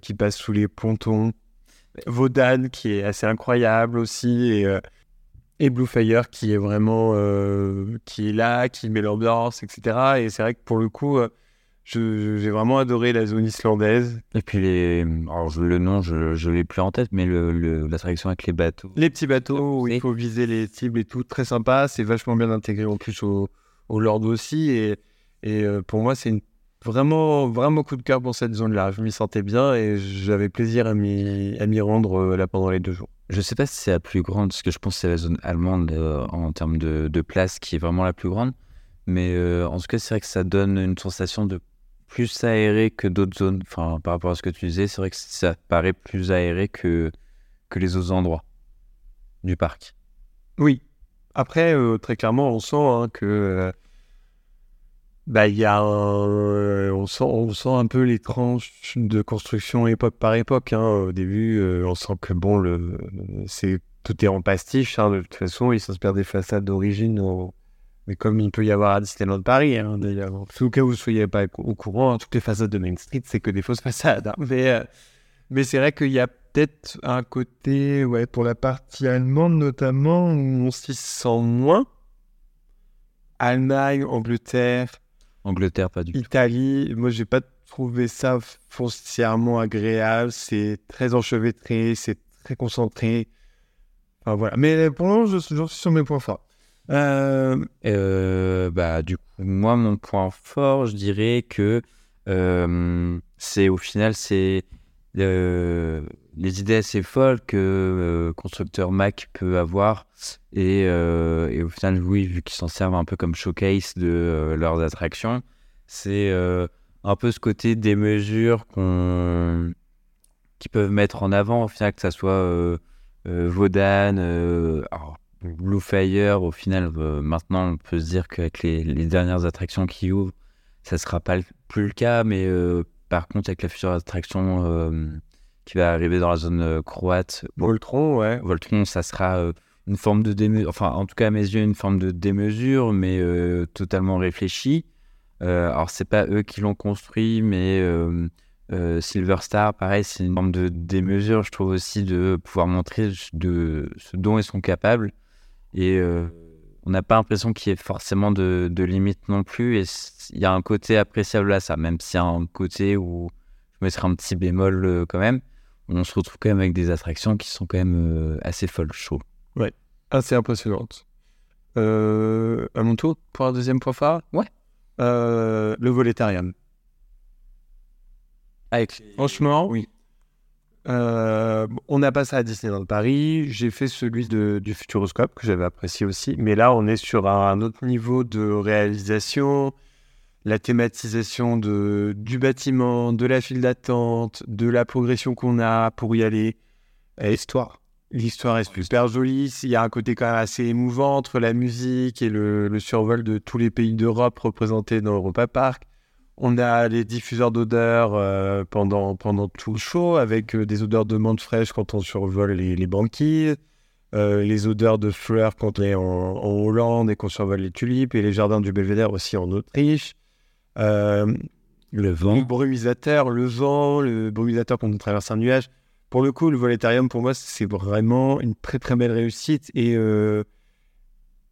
qui passent sous les pontons. Vaudan qui est assez incroyable aussi et, et Bluefire qui est vraiment euh, qui est là, qui met l'ambiance, etc. Et c'est vrai que pour le coup, euh, j'ai vraiment adoré la zone islandaise. Et puis les, alors je- le nom, je, je l'ai plus en tête, mais le, le- l'attraction avec les bateaux. Les petits bateaux où il faut viser les cibles et tout, très sympa. C'est vachement bien intégré en plus au, au Lord aussi. Et, et euh, pour moi, c'est une- vraiment, vraiment coup de cœur pour cette zone-là. Je m'y sentais bien et j'avais plaisir à m'y rendre là pendant les deux jours. Je sais pas si c'est la plus grande, parce que je pense que c'est la zone allemande euh, en termes de, de place qui est vraiment la plus grande. Mais euh, en tout cas, c'est vrai que ça donne une sensation de plus aéré que d'autres zones. Enfin, par rapport à ce que tu disais, c'est vrai que ça paraît plus aéré que, que les autres endroits du parc. Oui. Après, euh, très clairement, on sent hein, que bah il y a euh, on sent on sent un peu les tranches de construction époque par époque. hein. Au début, euh, on sent que bon le c'est tout est en pastiche. hein. De toute façon, ils s'inspirent des façades d'origine. au- Mais comme il peut y avoir à Disneyland Paris, hein, d'ailleurs. Tout cas, vous ne soyez pas au courant, hein, toutes les façades de Main Street, c'est que des fausses façades. hein. Mais, euh, mais c'est vrai qu'il y a peut-être un côté, ouais, pour la partie allemande notamment, où on s'y sent moins. Allemagne, Angleterre, Angleterre, pas du tout. Italie, moi, j'ai pas trouvé ça foncièrement agréable. C'est très enchevêtré, c'est très concentré. Enfin, voilà. Mais pour le moment, je- j'en suis sur mes points forts. Euh, Euh, bah, du coup, moi, mon point fort, je dirais que euh, c'est au final, c'est les idées assez folles que euh, constructeur Mac peut avoir. Et, euh, et au final, oui, vu qu'ils s'en servent un peu comme showcase de euh, leurs attractions, c'est un peu ce côté des mesures qu'on qu'ils peuvent mettre en avant, au final, que ça soit Vodan, Blue Fire, au final, maintenant, on peut se dire qu'avec les, dernières attractions qui ouvrent, ça sera pas plus le cas, mais par contre, avec la future attraction euh, qui va arriver dans la zone euh, croate, Voltron, ouais. Voltron, ça sera euh, une forme de démesure, enfin, en tout cas, à mes yeux, une forme de démesure, mais totalement réfléchie. Alors, c'est pas eux qui l'ont construit, mais euh, euh, Silver Star, pareil, c'est une forme de démesure, je trouve aussi, de pouvoir montrer de ce dont ils sont capables. Et euh, on n'a pas l'impression qu'il y ait forcément de, de limites non plus. Et il y a un côté appréciable à ça, même s'il y a un côté où je mettrais un petit bémol euh, quand même. On se retrouve quand même avec des attractions qui sont quand même euh, assez folles, je trouve. assez impressionnante. Euh, à mon tour, pour un deuxième point phare? Ouais. Euh, le Voletarium. Avec Franchement, Oui. Euh, on a passé à Disneyland Paris. J'ai fait celui de, du Futuroscope que j'avais apprécié aussi. Mais là, on est sur un autre niveau de réalisation. La thématisation de, du bâtiment, de la file d'attente, de la progression qu'on a pour y aller. L'histoire. L'histoire est super jolie. Il y a un côté quand même assez émouvant entre la musique et le, le survol de tous les pays d'Europe représentés dans Europa Park. On a les diffuseurs d'odeurs euh, pendant, pendant tout le show, avec euh, des odeurs de menthe fraîche quand on survole les, les banquises, euh, les odeurs de fleurs quand on est en, en Hollande et qu'on survole les tulipes, et les jardins du Belvédère aussi en Autriche. Le le vent. brumisateur, le vent, le brumisateur quand on traverse un nuage. Pour le coup, le Voletarium, pour moi, c'est vraiment une très très belle réussite. Et,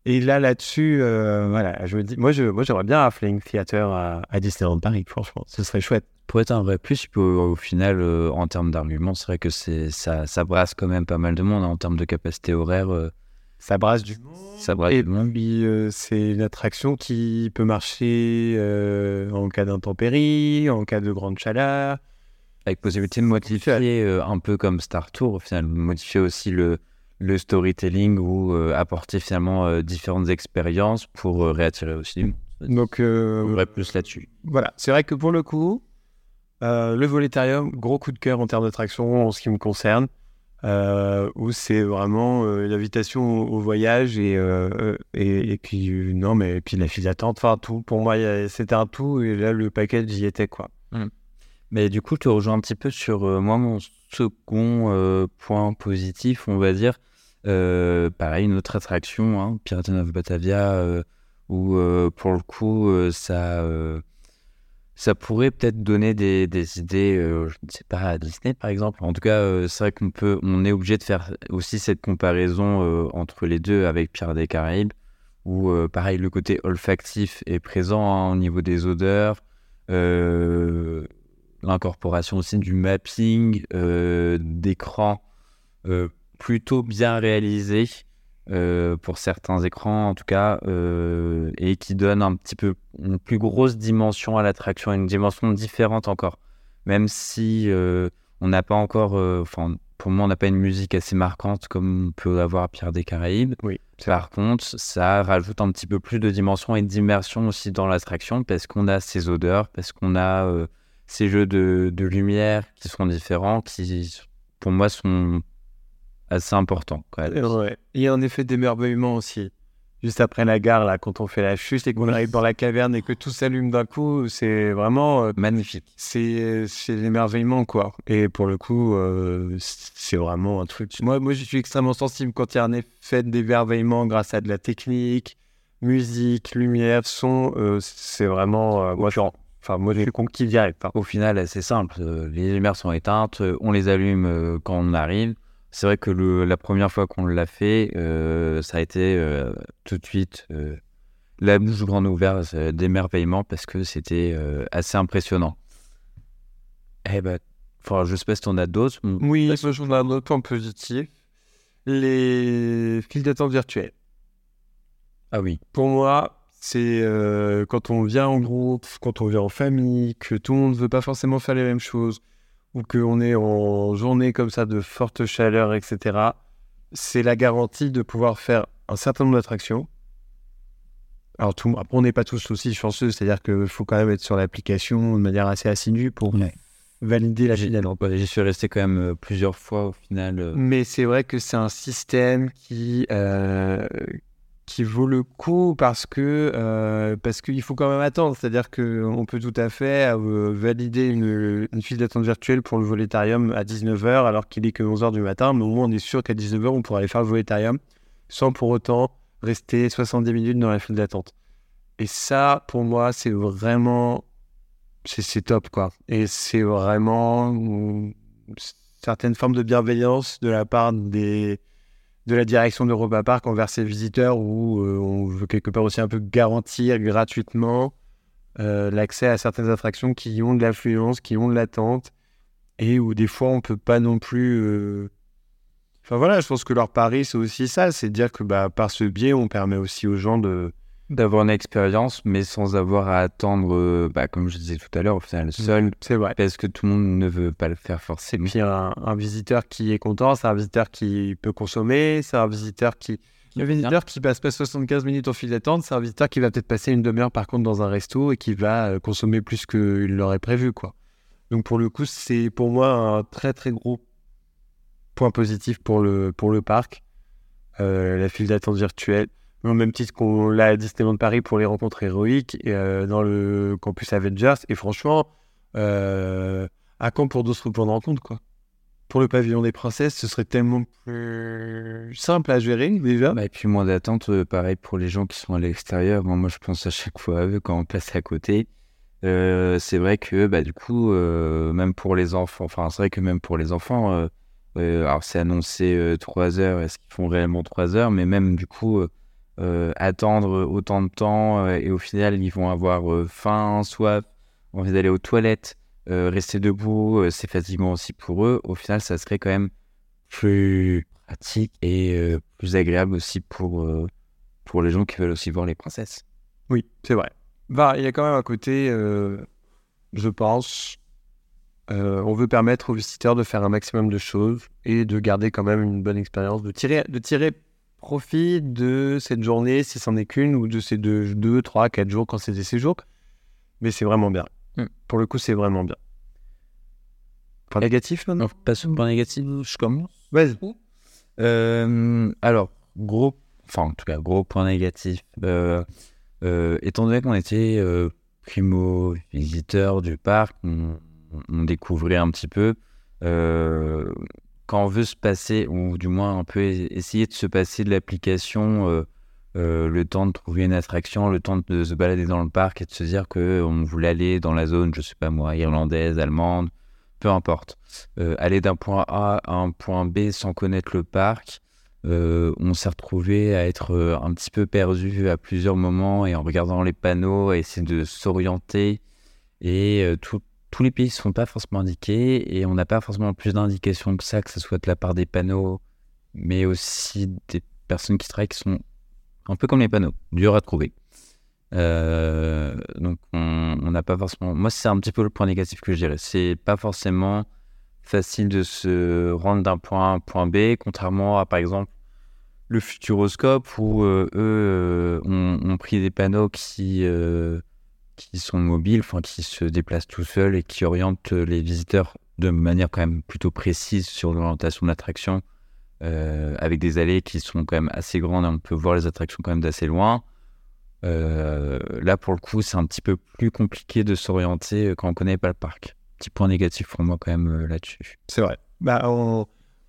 et là, là-dessus, euh, voilà, je me dis, moi, je, moi, j'aimerais bien un Flying Theater à, à Disneyland Paris, franchement, ce serait chouette. Pour être un vrai plus, puis au, au final, euh, en termes d'arguments, c'est vrai que c'est ça, ça brasse quand même pas mal de monde hein, en termes de capacité horaire. euh, Ça brasse du ça brasse Et du monde. puis, c'est une attraction qui peut marcher en cas d'intempérie, en cas de grande chaleur. Avec possibilité de modifier un peu comme Star Tour, au final, modifier aussi le, le storytelling ou euh, apporter finalement euh, différentes expériences pour euh, réattirer aussi. Donc, vrai plus là-dessus. Voilà, c'est vrai que pour le coup, le Voletarium, gros coup de cœur en termes d'attraction en ce qui me concerne, euh, où c'est vraiment euh, l'invitation au, au voyage et, euh, et, et puis non mais et puis la file d'attente, enfin tout. Pour moi, c'était un tout et là le package y était quoi. Mais du coup, te rejoins un petit peu sur moi, mon second euh, point positif, on va dire. Euh, pareil, une autre attraction, hein, Pirates of Batavia, euh, où pour le coup, ça, ça pourrait peut-être donner des, idées, je ne sais pas, à Disney par exemple. En tout cas, c'est vrai qu'on peut, on est obligé de faire aussi cette comparaison entre les deux avec Pierre des Caraïbes, où pareil, le côté olfactif est présent hein, au niveau des odeurs, l'incorporation aussi du mapping, euh, d'écran euh, plutôt bien réalisé euh, pour certains écrans en tout cas, euh, et qui donne un petit peu une plus grosse dimension à l'attraction, une dimension différente encore. Même si euh, on n'a pas encore, enfin pour moi on n'a pas une musique assez marquante comme on peut avoir à Pierre des Caraïbes. Oui. Par contre, ça rajoute un petit peu plus de dimension et d'immersion aussi dans l'attraction parce qu'on a ces odeurs, parce qu'on a ces jeux de, de lumière qui sont différents, qui pour moi sont assez importants. même. Ouais. Il y a un effet d'émerveillement aussi. Juste après la gare, là, quand on fait la chute et qu'on arrive dans la caverne et que tout s'allume d'un coup, c'est vraiment. euh, Magnifique. c'est l'émerveillement, quoi. Et pour le coup, euh, c'est vraiment un truc. Moi, moi, je suis extrêmement sensible quand il y a un effet d'émerveillement grâce à de la technique, musique, lumière, son. euh, c'est vraiment. moi, enfin, moi, je suis conquis direct. hein. Au final, c'est simple. euh, Les lumières sont éteintes, euh, on les allume euh, quand on arrive. C'est vrai que le- la première fois qu'on l'a fait, euh, ça a été euh, tout de suite euh, la bouche grande ouverte d'émerveillement parce que c'était assez impressionnant. Eh ben, enfin, je sais pas si t'en as d'autres. Oui, moi, j'en ai un autre point positif. Les files d'attente virtuelles. Ah oui. Pour moi, c'est euh, quand on vient en groupe, quand on vient en famille, que tout le monde ne veut pas forcément faire les mêmes choses, ou qu'on est en journée comme ça de forte chaleur, etc. C'est la garantie de pouvoir faire un certain nombre d'attractions. Alors, tout, après, on n'est pas tous aussi chanceux, c'est-à-dire qu'il faut quand même être sur l'application de manière assez assidue pour Ouais. valider la ouais, J'y suis resté quand même euh, plusieurs fois au final. euh. Mais c'est vrai que c'est un système qui, euh, qui vaut le coup parce que euh, parce qu'il faut quand même attendre. C'est-à-dire qu'on peut tout à fait euh, valider une, file d'attente virtuelle pour le volétarium à 19h alors qu'il est que 11h du matin. Mais au moins, on est sûr qu'à 19h, on pourra aller faire le volétarium sans pour autant rester 70 minutes dans la file d'attente. Et ça, pour moi, c'est vraiment... C'est c'est top, quoi. Et c'est vraiment mm, certaines formes de bienveillance de la part des, de la direction d'Europa Park envers ses visiteurs où euh, on veut quelque part aussi un peu garantir gratuitement euh, l'accès à certaines attractions qui ont de l'affluence, qui ont de l'attente et où des fois on peut pas non plus... euh, Enfin voilà, je pense que leur pari c'est aussi ça, c'est dire que bah, par ce biais on permet aussi aux gens de... D'avoir une expérience, mais sans avoir à attendre, euh, bah, comme je disais tout à l'heure, au final, seul, C'est vrai. parce que tout le monde ne veut pas le faire forcément. puis un, un visiteur qui est content, c'est un visiteur qui peut consommer, c'est un visiteur qui... Le visiteur qui passe pas 75 minutes en file d'attente, c'est un visiteur qui va peut-être passer une demi-heure par contre dans un resto et qui va euh, consommer plus qu'il l'aurait prévu. quoi. Donc pour le coup, c'est pour moi un très très gros point positif pour le, pour le parc, euh, la file d'attente virtuelle. Au même titre qu'on l'a à Disneyland Paris pour les rencontres héroïques et, euh, dans le campus Avengers. Et franchement, euh, à quand pour d'autres points de rencontre quoi? Pour le pavillon des princesses, ce serait tellement plus simple à gérer déjà. Bah, et puis moins d'attente, euh, pareil pour les gens qui sont à l'extérieur. Moi, je pense à chaque fois à eux quand on passe à côté. Euh, c'est vrai que bah, du coup, même pour les enfants, enfin, c'est vrai que même pour les enfants, alors c'est annoncé 3 heures, est-ce qu'ils font réellement 3 heures? Mais même du coup, euh, attendre autant de temps euh, et au final, ils vont avoir euh, faim, soif, envie d'aller aux toilettes, rester debout, c'est fatigant aussi pour eux. Au final, ça serait quand même plus pratique et plus agréable aussi pour, pour les gens qui veulent aussi voir les princesses. Oui, c'est vrai. Bah, il y a quand même un côté, je pense, on veut permettre aux visiteurs de faire un maximum de choses et de garder quand même une bonne expérience, de tirer, de tirer profit de cette journée, si c'en est qu'une, ou de ces deux, deux, trois, quatre jours quand c'est des séjours. Mais c'est vraiment bien. Mm. Pour le coup, c'est vraiment bien. Point négatif maintenant? Pas sur le point négatif, je commence. Vas-y. Euh, alors, gros, enfin en tout cas, gros point négatif. Euh, euh, étant donné qu'on était euh, primo visiteurs du parc, on, on découvrait un petit peu. Euh, quand on veut se passer, ou du moins on peut essayer de se passer de l'application euh, euh, le temps de trouver une attraction, le temps de se balader dans le parc et de se dire qu'on voulait aller dans la zone, je sais pas moi, irlandaise, allemande, peu importe. Euh, aller d'un point A à un point B sans connaître le parc, euh, on s'est retrouvé à être un petit peu perdu à plusieurs moments et en regardant les panneaux, à essayer de s'orienter. Et tous les pays ne sont pas forcément indiqués et on n'a pas forcément plus d'indications que ça, que ce soit de la part des panneaux, mais aussi des personnes qui travaillent qui sont un peu comme les panneaux, dur à trouver. Euh, donc on n'a pas forcément. Moi, c'est un petit peu le point négatif que je dirais. C'est pas forcément facile de se rendre d'un point A à un point B, contrairement à par exemple le Futuroscope où euh, eux euh, ont, pris des panneaux qui qui sont mobiles, enfin qui se déplacent tout seuls et qui orientent les visiteurs de manière quand même plutôt précise sur l'orientation de l'attraction euh, avec des allées qui sont quand même assez grandes. On peut voir les attractions quand même d'assez loin. Euh, là, pour le coup, c'est un petit peu plus compliqué de s'orienter quand on connaît pas le parc. Petit point négatif pour moi quand même euh, là-dessus. C'est vrai. Bah,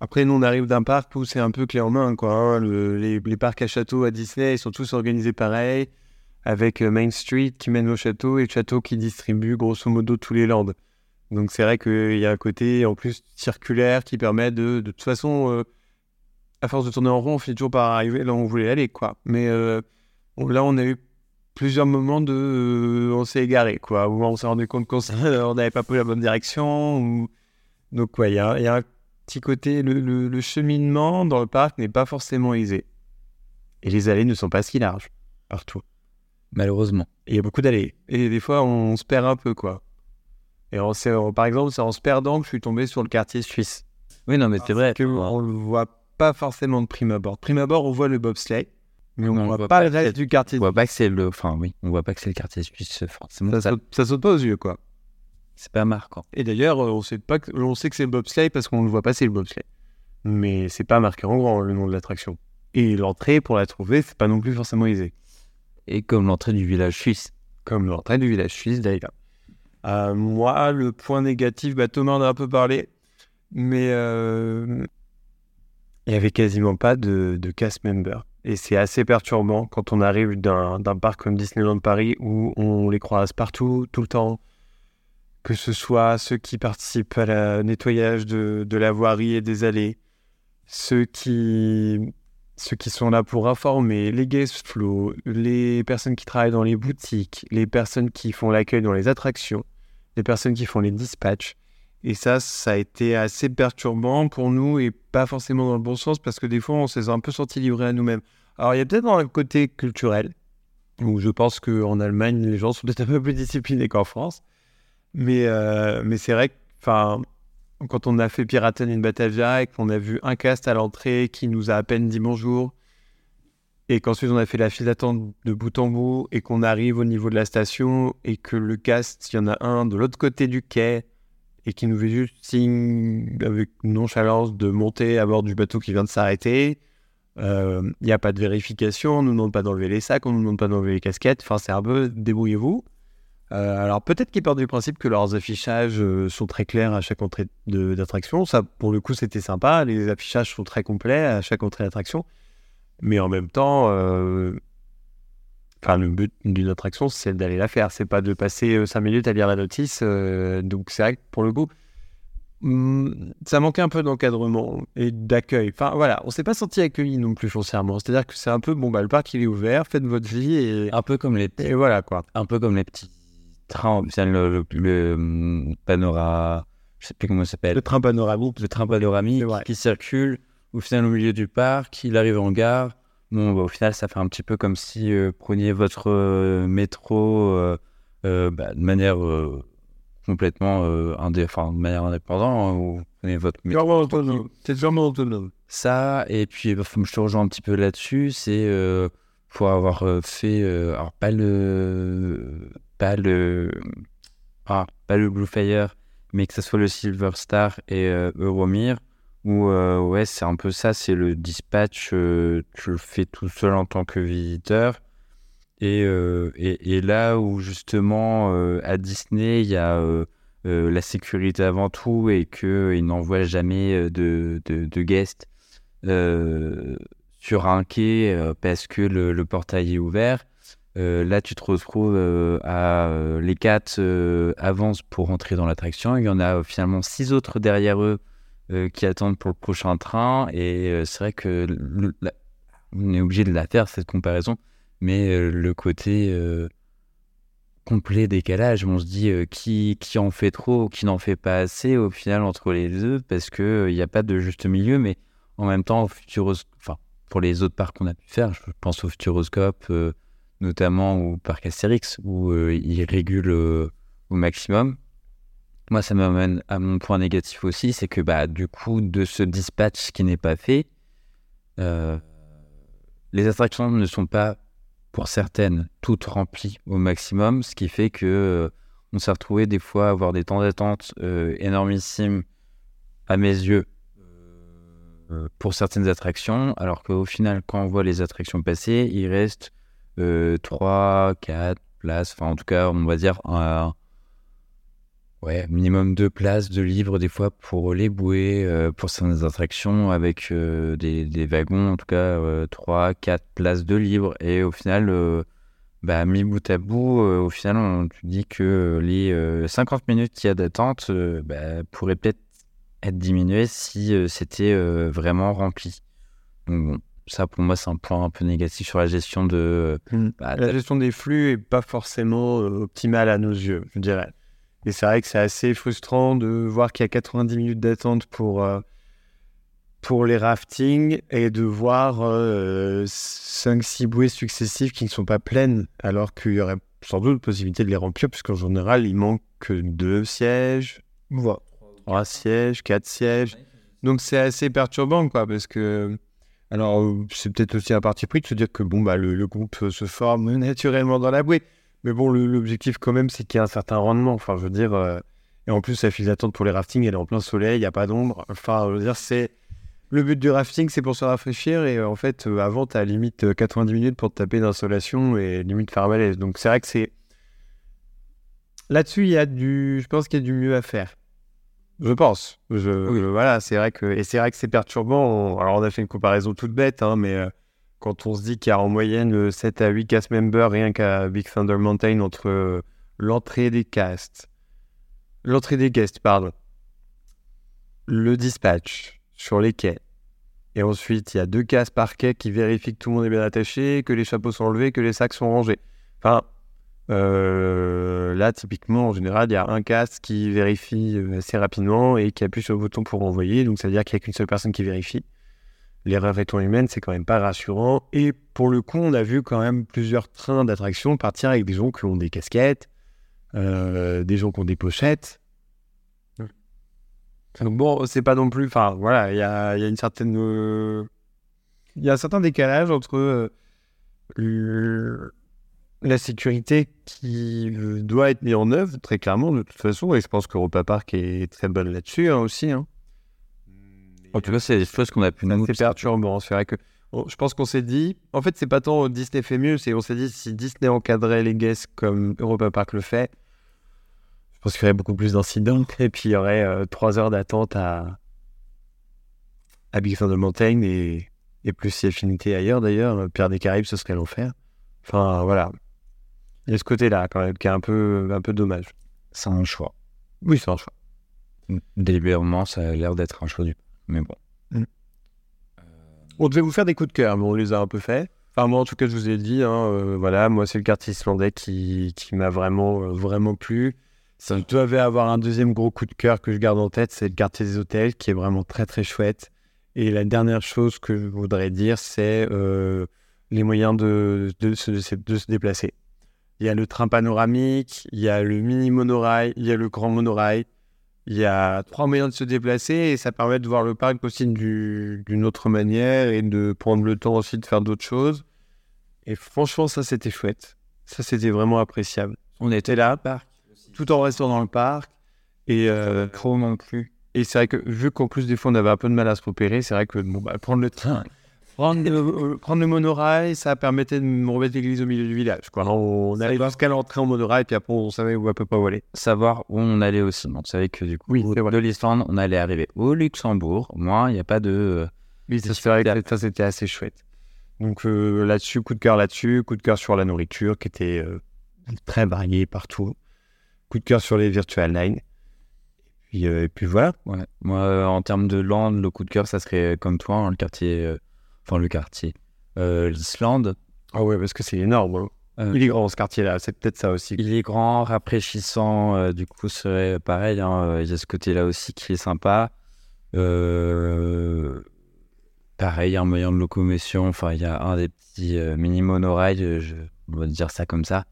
Après, nous, on arrive d'un parc où c'est un peu clé en main. Quoi, hein. les, parcs à château à Disney, ils sont tous organisés pareil, avec Main Street qui mène au château et le château qui distribue grosso modo tous les lands. Donc c'est vrai qu'il y a un côté en plus circulaire qui permet de, de toute façon, à force de tourner en rond, on finit toujours par arriver là où on voulait aller, quoi. Mais euh, là, on a eu plusieurs moments de, euh, on s'est égaré, quoi. Où on s'est rendu compte qu'on n'avait pas pris la bonne direction. Ou... Donc, il y, a, un petit côté, le, cheminement dans le parc n'est pas forcément aisé. Et les allées ne sont pas si larges partout. Malheureusement. il y a beaucoup d'allées. Et des fois, on, se perd un peu, quoi. Et on, par exemple, c'est en se perdant que je suis tombé sur le quartier suisse. Oui, non, mais c'est vrai. Que on le voit pas forcément de prime abord. prime abord, on voit le bobsleigh, mais on ne voit, pas le reste du quartier. On voit pas que c'est le, enfin oui, on voit pas que c'est le quartier suisse forcément. Ça, Saute, ça saute pas aux yeux quoi. C'est pas marquant. Et d'ailleurs, on sait pas, que, on sait que c'est le bobsleigh parce qu'on le voit passer le bobsleigh, mais c'est pas marqué en grand le nom de l'attraction. Et l'entrée pour la trouver, c'est pas non plus forcément aisé. Et comme l'entrée du village suisse. Comme l'entrée du village suisse d'ailleurs. Euh, moi, le point négatif, bah, Thomas en a un peu parlé, mais euh, il n'y avait quasiment pas de, cast member. Et c'est assez perturbant quand on arrive d'un parc comme Disneyland Paris où on les croise partout, tout le temps. Que ce soit ceux qui participent à la nettoyage de, de la voirie et des allées, ceux qui, ceux qui sont là pour informer, les guest flow, les personnes qui travaillent dans les boutiques, les personnes qui font l'accueil dans les attractions, les personnes qui font les dispatchs. Et ça, ça a été assez perturbant pour nous et pas forcément dans le bon sens parce que des fois, on s'est un peu senti livré à nous-mêmes. Alors, il y a peut-être un côté culturel où je pense qu'en Allemagne, les gens sont peut-être un peu plus disciplinés qu'en France. Mais, euh, mais c'est vrai que quand on a fait Piraten in Batavia et qu'on a vu un cast à l'entrée qui nous a à peine dit bonjour, et qu'ensuite on a fait la file d'attente de bout en bout et qu'on arrive au niveau de la station et que le cast, il y en a un de l'autre côté du quai et qui nous fait juste signe avec nonchalance de monter à bord du bateau qui vient de s'arrêter. Il euh, n'y a pas de vérification, on ne nous demande pas d'enlever les sacs, on ne nous demande pas d'enlever les casquettes. Enfin, c'est un peu débrouillez-vous. Euh, alors peut-être qu'ils partent du principe que leurs affichages euh, sont très clairs à chaque entrée d'attraction. Ça, pour le coup, c'était sympa. Les affichages sont très complets à chaque entrée d'attraction. Mais en même temps, Enfin, le but d'une attraction, c'est d'aller la faire. C'est pas de passer 5 euh, minutes à lire la notice. Euh, donc, c'est vrai que pour le coup, hmm, ça manquait un peu d'encadrement et d'accueil. Enfin, voilà, on s'est pas senti accueilli non plus foncièrement. C'est-à-dire que c'est un peu, bon, bah, le parc, il est ouvert, faites votre vie et. Un peu comme les petits. Et voilà, quoi. Un peu comme les petits trains, le, le, le, hmm, panorama. Je sais plus comment ça s'appelle. Le train panoramique. Le train panoramique qui circule au final au milieu du parc, il arrive en gare Bon, bah, au final, ça fait un petit peu comme si vous euh, preniez votre euh, métro euh, bah, de manière complètement indé enfin, de manière indépendante. Hein, prenez votre métro. C'est vraiment autonome. Ça, et puis bah, je te rejoins un petit peu là-dessus, c'est pour avoir fait, alors pas le, pas le, ah, Blue Fire, mais que ce soit le Silver Star et Euromir où euh, ouais, c'est un peu ça, c'est le dispatch, euh, tu le fais tout seul en tant que visiteur. Et, euh, là où justement à Disney, il y a la sécurité avant tout et qu'ils n'envoient jamais de, de, de sur un quai euh, parce que le portail est ouvert. Euh, là, tu te retrouves euh, à euh, les quatre avancent pour entrer dans l'attraction. Il y en a finalement six autres derrière eux qui attendent pour le prochain train. Et c'est vrai que on est obligé de la faire cette comparaison, mais le côté complet décalage, on se dit qui, qui en fait trop qui n'en fait pas assez au final entre les deux parce que il n'y a pas de juste milieu, mais en même temps, au Futuros... enfin, pour les autres parcs qu'on a pu faire, je pense au Futuroscope, notamment au parc Astérix, où euh, il régule euh, au maximum. Moi, ça m'amène à mon point négatif aussi, c'est que bah, du coup, de ce dispatch qui n'est pas fait, euh, les attractions ne sont pas, pour certaines, toutes remplies au maximum, ce qui fait que euh, on s'est retrouvé des fois à avoir des temps d'attente énormissimes à mes yeux pour certaines attractions, alors qu'au final, quand on voit les attractions passer, il reste 3, 4 places, enfin en tout cas, on va dire un, ouais, minimum deux places de livres des fois pour les bouées, euh, pour certaines attractions avec euh, des, des wagons, en tout cas euh, 3, 4 places de livres. Et au final, euh, bah, mis bout à bout, euh, au final, on te dit que les euh, 50 minutes qu'il y a d'attente euh, bah, pourraient peut-être être diminuées si euh, c'était euh, vraiment rempli. Donc bon, ça pour moi c'est un point un peu négatif sur la gestion de... Mm. bah, La gestion des flux est pas forcément euh, optimale à nos yeux, je dirais. Et c'est vrai que c'est assez frustrant de voir qu'il y a 90 minutes d'attente pour, euh, pour les raftings et de voir 5-6 bouées successives qui ne sont pas pleines, alors qu'il y aurait sans doute possibilité de les remplir, puisqu'en général, il manque que deux sièges, voire trois sièges, quatre sièges. Donc c'est assez perturbant, quoi, parce que. Alors, euh, c'est peut-être aussi un parti pris de se dire que bon, bah, le, groupe euh, se forme naturellement dans la bouée. Mais bon, l'objectif, quand même, c'est qu'il y ait un certain rendement. Enfin, je veux dire. euh, Et en plus, la file d'attente pour les raftings, elle est en plein soleil, il n'y a pas d'ombre. Enfin, je veux dire, c'est. Le but du rafting, c'est pour se rafraîchir. Et en fait, avant, tu as limite euh, 90 minutes pour te taper d'insolation et limite faire malaise. Donc, c'est vrai que c'est. Là-dessus, il y a du. Je pense qu'il y a du mieux à faire. Je pense. Je, Oui. je- voilà, c'est vrai que et c'est vrai que c'est perturbant. On- alors on a fait une comparaison toute bête, hein, mais euh, quand on se dit qu'il y a en moyenne euh, 7 à 8 cast members rien qu'à Big Thunder Mountain entre euh, l'entrée des casts, l'entrée des guests, pardon, le dispatch sur les quais, et ensuite il y a deux casts par quai qui vérifient que tout le monde est bien attaché, que les chapeaux sont enlevés, que les sacs sont rangés. Enfin, euh, là, typiquement, en général, il y a un casque qui vérifie euh, assez rapidement et qui appuie sur le bouton pour envoyer. Donc, ça veut dire qu'il n'y a qu'une seule personne qui vérifie. L'erreur étant humaine, c'est quand même pas rassurant. Et pour le coup, on a vu quand même plusieurs trains d'attraction partir avec des gens qui ont des casquettes, euh, des gens qui ont des pochettes. Donc bon, c'est pas non plus. Enfin, voilà, il y a, une certaine. Il y a un certain décalage entre le- la sécurité qui euh, doit être mise en œuvre, très clairement, de toute façon. Et je pense qu'Europa Park est très bonne là-dessus hein, aussi. hein. En tout cas, c'est des choses qu'on a pu nous... C'est perturbant. C'est vrai que on- je pense qu'on s'est dit, en fait, c'est pas tant Disney fait mieux, c'est on s'est dit si Disney encadrait les guests comme Europa Park le fait, je pense qu'il y aurait beaucoup plus d'incidents et puis il y aurait euh, trois heures d'attente à à Big Thunder Mountain et, et plus si affinité ailleurs d'ailleurs. Pierre des Caraïbes, ce serait l'enfer. Enfin voilà, il y a ce côté-là quand même qui est un peu un peu dommage. C'est un choix. Oui, c'est un choix. Délibérément, ça a l'air d'être un choix du... Mais bon. On devait vous faire des coups de cœur, mais on les a un peu fait. Enfin, moi, en tout cas, je vous ai dit, hein, euh, voilà, moi, c'est le quartier islandais qui, qui m'a vraiment, euh, vraiment plu. Si je devais avoir un deuxième gros coup de cœur que je garde en tête, c'est le quartier des hôtels, qui est vraiment très, très chouette. Et la dernière chose que je voudrais dire, c'est euh, les moyens de, de, de se- de se déplacer. Il y a le train panoramique, il y a le mini monorail, il y a le grand monorail. Il y a trois moyens de se déplacer et ça permet de voir le parc aussi du- d'une autre manière et de prendre le temps aussi de faire d'autres choses. Et franchement, ça, c'était chouette. Ça, c'était vraiment appréciable. On était là, tout en restant dans le parc. Et, euh, trop non plus. et c'est vrai que, vu qu'en plus, des fois, on avait un peu de mal à se repérer, c'est vrai que bon, bah, prendre le train, prendre, le- euh, prendre le monorail, ça permettait de me remettre l'église au milieu du village. Quoi. On allait jusqu'à l'entrée en monorail, puis après, on savait où à peu pas où aller. Savoir où on allait aussi. On savait que du coup, Oui, de l'Islande, on allait arriver au Luxembourg. Moi, il n'y a pas de... Oui, ça, c'était assez chouette. Donc là-dessus, coup de cœur là-dessus, coup de cœur sur la nourriture qui était très variée partout. Coup de cœur sur les virtual lines. Et puis, voilà. Ouais. Moi, en termes de land, le coup de cœur, ça serait comme toi, hein, le quartier. Enfin, le quartier. L'Islande. Ah ouais, parce que c'est énorme. Hein. il est grand ce quartier-là, c'est peut-être ça aussi. Il est grand, rafraîchissant, du coup, serait pareil. Hein, il y a ce côté-là aussi qui est sympa. Euh, pareil, un moyen de locomotion. Enfin, il y a un des petits euh, mini monorails, je, on va dire ça comme ça,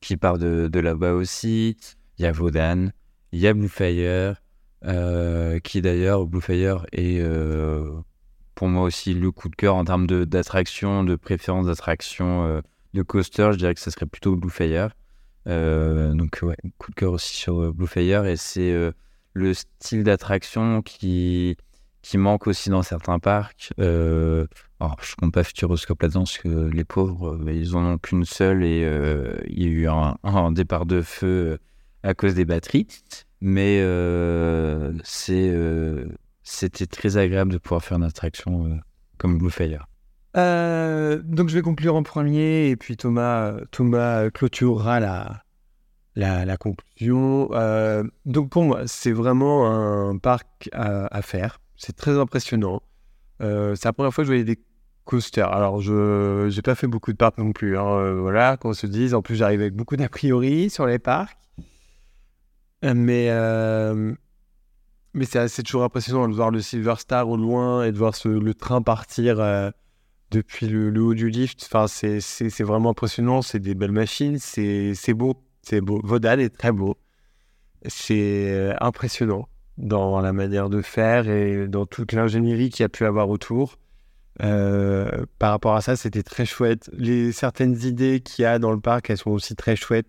qui part de, de là-bas aussi. Il y a Vaudan, il y a Bluefire, euh, qui d'ailleurs, Bluefire est pour moi aussi le coup de cœur en termes d'attraction, de, préférence d'attraction de coaster. Je dirais que ce serait plutôt Bluefire. donc, ouais, coup de cœur aussi sur Bluefire. Et c'est le style d'attraction qui, qui manque aussi dans certains parcs. Euh, alors, je compte pas Futuroscope là-dedans parce que les pauvres, euh, ils en ont qu'une seule et euh, il y a eu un, départ de feu à cause des batteries. Mais c'est, c'était très agréable de pouvoir faire une attraction comme Bluefire. donc je vais conclure en premier et puis Thomas, Thomas clôturera la, la, conclusion. Euh, donc pour moi, c'est vraiment un parc à, faire. C'est très impressionnant. Euh, c'est la première fois que je voyais des coasters. Alors je n'ai pas fait beaucoup de parcs non plus. Hein, euh, voilà, qu'on se dise. En plus, j'arrive avec beaucoup d'a priori sur les parcs. Mais, mais c'est toujours impressionnant de voir le Silver Star au loin et de voir le train partir depuis le, haut du lift. Enfin, c'est vraiment impressionnant. C'est des belles machines. C'est beau c'est beau. Vaudal est très beau. C'est euh, impressionnant dans la manière de faire et dans toute l'ingénierie qu'il y a pu avoir autour. Euh, par rapport à ça, c'était très chouette. Les certaines idées qu'il y a dans le parc, elles sont aussi très chouettes.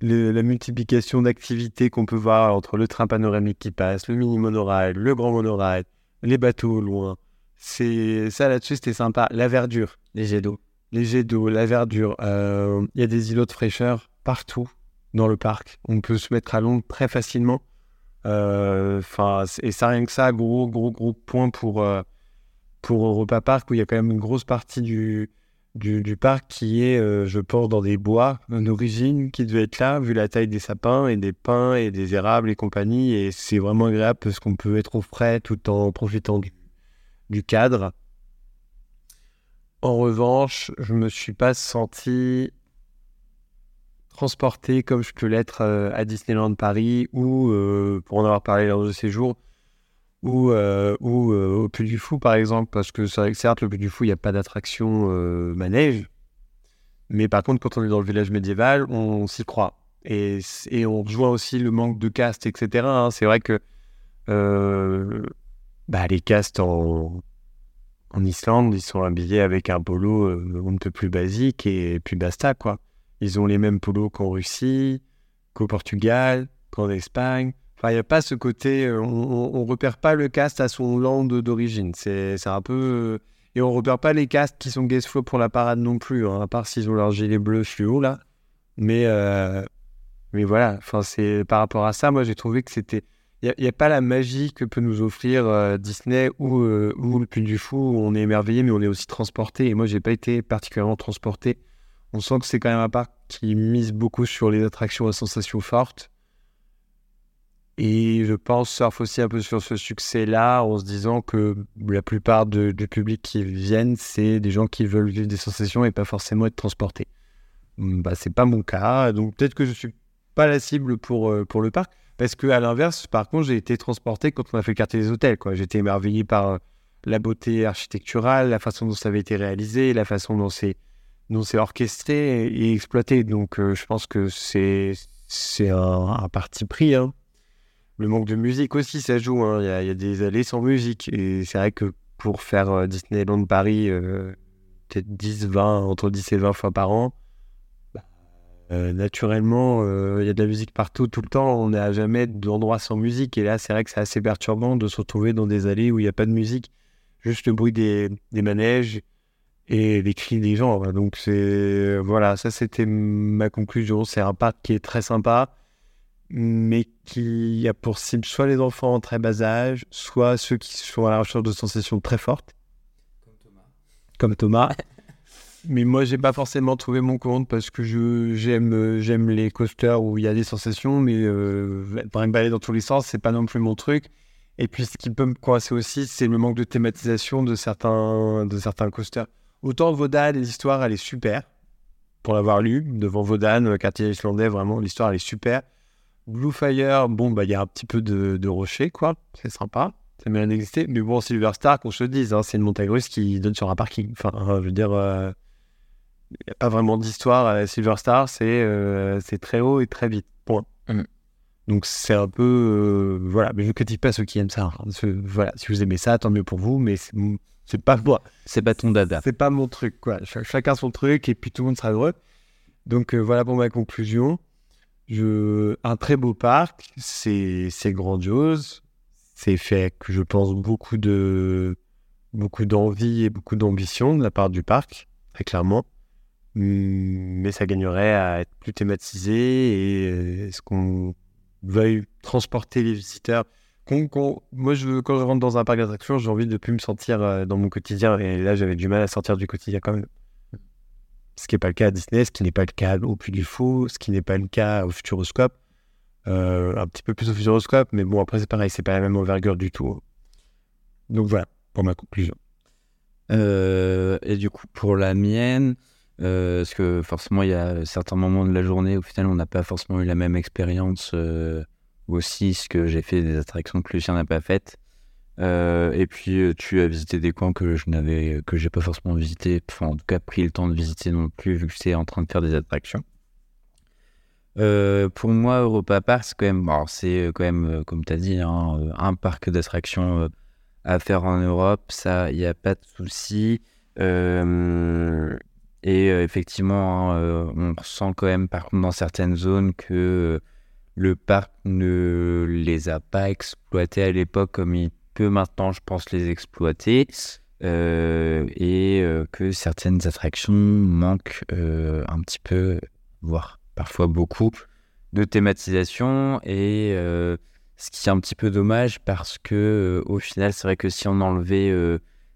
La multiplication d'activités qu'on peut voir entre le train panoramique qui passe, le mini monorail, le grand monorail, les bateaux au loin. C'est ça là-dessus, c'était sympa. La verdure, les jets d'eau, les jets d'eau, la verdure. Euh, il y a des îlots de fraîcheur partout dans le parc. On peut se mettre à l'ombre très facilement. Euh, enfin, et ça, rien que ça, gros, gros, gros point pour, euh, pour Europa Park, où il y a quand même une grosse partie du, du, parc qui est, euh, je pense, dans des bois d'origine qui devait être là, vu la taille des sapins et des pins et des érables et compagnie. Et c'est vraiment agréable parce qu'on peut être au frais tout en profitant du, cadre. En revanche, je me suis pas senti transporté comme je peux l'être euh, à Disneyland Paris ou, euh, pour en avoir parlé lors de séjour, ou, euh, ou au Puy du Fou par exemple, parce que c'est vrai que certes, le Puy du Fou, il n'y a pas d'attraction manège, mais par contre, quand on est dans le village médiéval, on, s'y croit. Et, et, on rejoint aussi le manque de cast, etc. Hein. C'est vrai que bah, les castes en, Islande, ils sont habillés avec un polo un peu plus basique et puis basta, quoi. Ils ont les mêmes polos qu'en Russie, qu'au Portugal, qu'en Espagne. Il n'y a pas ce côté, euh, on ne repère pas le cast à son land d'origine. C'est un peu. Euh, et on repère pas les castes qui sont guest flow pour la parade non plus, hein, à part s'ils ont leur gilet bleu fluo là. Mais, euh, mais voilà, c'est par rapport à ça, moi j'ai trouvé que c'était. Il n'y a, pas la magie que peut nous offrir Disney ou, ou le Puy du Fou où on est émerveillé, mais on est aussi transporté. Et moi, j'ai pas été particulièrement transporté on sent que c'est quand même un parc qui mise beaucoup sur les attractions à sensations fortes. Et je pense surf aussi un peu sur ce succès-là en se disant que la plupart du public qui viennent, c'est des gens qui veulent vivre des sensations et pas forcément être transportés. Hmm, bah, c'est pas mon cas, donc peut-être que je suis pas la cible pour, euh, pour le parc. Parce que à l'inverse, par contre, j'ai été transporté quand on a fait le quartier des hôtels. J'étais émerveillé par euh, la beauté architecturale, la façon dont ça avait été réalisé, la façon dont c'est orchestré et, exploité. Donc, euh, je pense que c'est c'est un, parti pris. Hein. Le manque de musique aussi, ça joue. Hein. Il y, a des allées sans musique. Et c'est vrai que pour faire euh, Disneyland Paris, euh, peut-être 10, 20, entre 10 et 20 fois par an, bah, naturellement, il y a de la musique partout, tout le temps. On n'a jamais d'endroit sans musique. Et là, c'est vrai que c'est assez perturbant de se retrouver dans des allées où il n'y a pas de musique. Juste le bruit des, des manèges et les cris des gens. Donc c'est voilà, ça c'était ma conclusion. C'est un parc qui est très sympa, mais qui a pour cible soit les enfants en très bas âge, soit ceux qui sont à la recherche de sensations très fortes. Comme Thomas. Comme Thomas. mais moi, j'ai pas forcément trouvé mon compte parce que je j'aime j'aime les coasters où il y a des sensations, mais euh, par balader dans tous les sens, c'est pas non plus mon truc. Et puis, ce qui peut me coincer aussi, c'est le manque de thématisation de certains de certains coasters. Autant Vodan, l'histoire, elle est super. Pour l'avoir lu, devant Vodan, euh, quartier islandais, vraiment, l'histoire, elle est super. Blue Fire, bon, bah, il y a un petit peu de, de rocher, quoi. C'est sympa ça mérite d'exister. Mais bon, Silver Star, qu'on se dise, hein, c'est une montagne russe qui donne sur un parking. Enfin, je veux dire, euh, il n'y a pas vraiment d'histoire à Silver Star, c'est euh, très haut et très vite. Point. Mm. Donc c'est un peu. euh, voilà, mais je ne critique pas ceux qui aiment ça. hein. Ce- voilà, si vous aimez ça, tant mieux pour vous, mais c'est pas moi. C'est pas ton dada. C'est pas mon truc, quoi. Ch- chacun son truc et puis tout le monde sera heureux. Donc euh, voilà pour ma conclusion. Je... Un très beau parc, c'est grandiose. C'est fait que je pense beaucoup de beaucoup d'envie et beaucoup d'ambition de la part du parc, très clairement. Hum, Mais ça gagnerait à être plus thématisé et euh, est-ce qu'on veuille transporter les visiteurs Moi, je, quand je rentre dans un parc d'attractions, j'ai envie de plus me sentir euh, dans mon quotidien. Et là, j'avais du mal à sortir du quotidien quand même. Ce qui n'est pas le cas à Disney, ce qui n'est pas le cas au Puy du Fou, ce qui n'est pas le cas au Futuroscope. Euh, un petit peu plus au Futuroscope, mais bon, après, c'est pareil, c'est pas la même envergure du tout. Donc voilà, pour ma conclusion. Euh, et du coup, pour la mienne, euh, parce que forcément, il y a certains moments de la journée, au final, on n'a pas forcément eu la même expérience. euh, aussi, ce que j'ai fait des attractions que Lucien n'a pas faites? Euh, et puis, euh, tu as visité des coins que je n'avais, que j'ai pas forcément visité, enfin, en tout cas, pris le temps de visiter non plus, vu que j'étais en train de faire des attractions. Euh, pour moi, Europa Park, c'est quand même, c'est quand même, comme tu as dit, hein, un parc d'attractions à faire en Europe, ça, il n'y a pas de souci. Et effectivement, hein, on ressent quand même, par contre, dans certaines zones, que le parc ne les a pas exploités à l'époque comme il peut maintenant, je pense, les exploiter. Euh, et euh, que certaines attractions manquent euh, un petit peu, voire parfois beaucoup, de thématisation. Et ce qui est un petit peu dommage parce que au final, c'est vrai que si on enlevait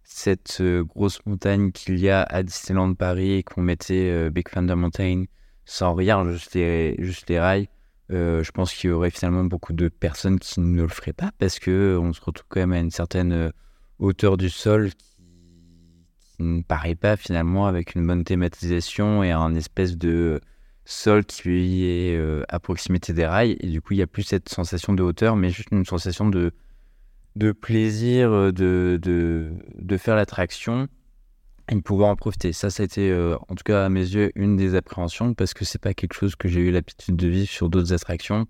cette grosse montagne qu'il y a à Disneyland Paris et qu'on mettait Big Thunder Mountain sans rien, juste les rails, euh, je pense qu'il y aurait finalement beaucoup de personnes qui ne le feraient pas parce que euh, on se retrouve quand même à une certaine euh, hauteur du sol qui, ne paraît pas finalement avec une bonne thématisation et un espèce de sol qui est euh, à proximité des rails. Et du coup il n'y a plus cette sensation de hauteur mais juste une sensation de, de plaisir de, de faire l'attraction de pouvoir en profiter. Ça, ça a été euh, en tout cas à mes yeux une des appréhensions parce que c'est pas quelque chose que j'ai eu l'habitude de vivre sur d'autres attractions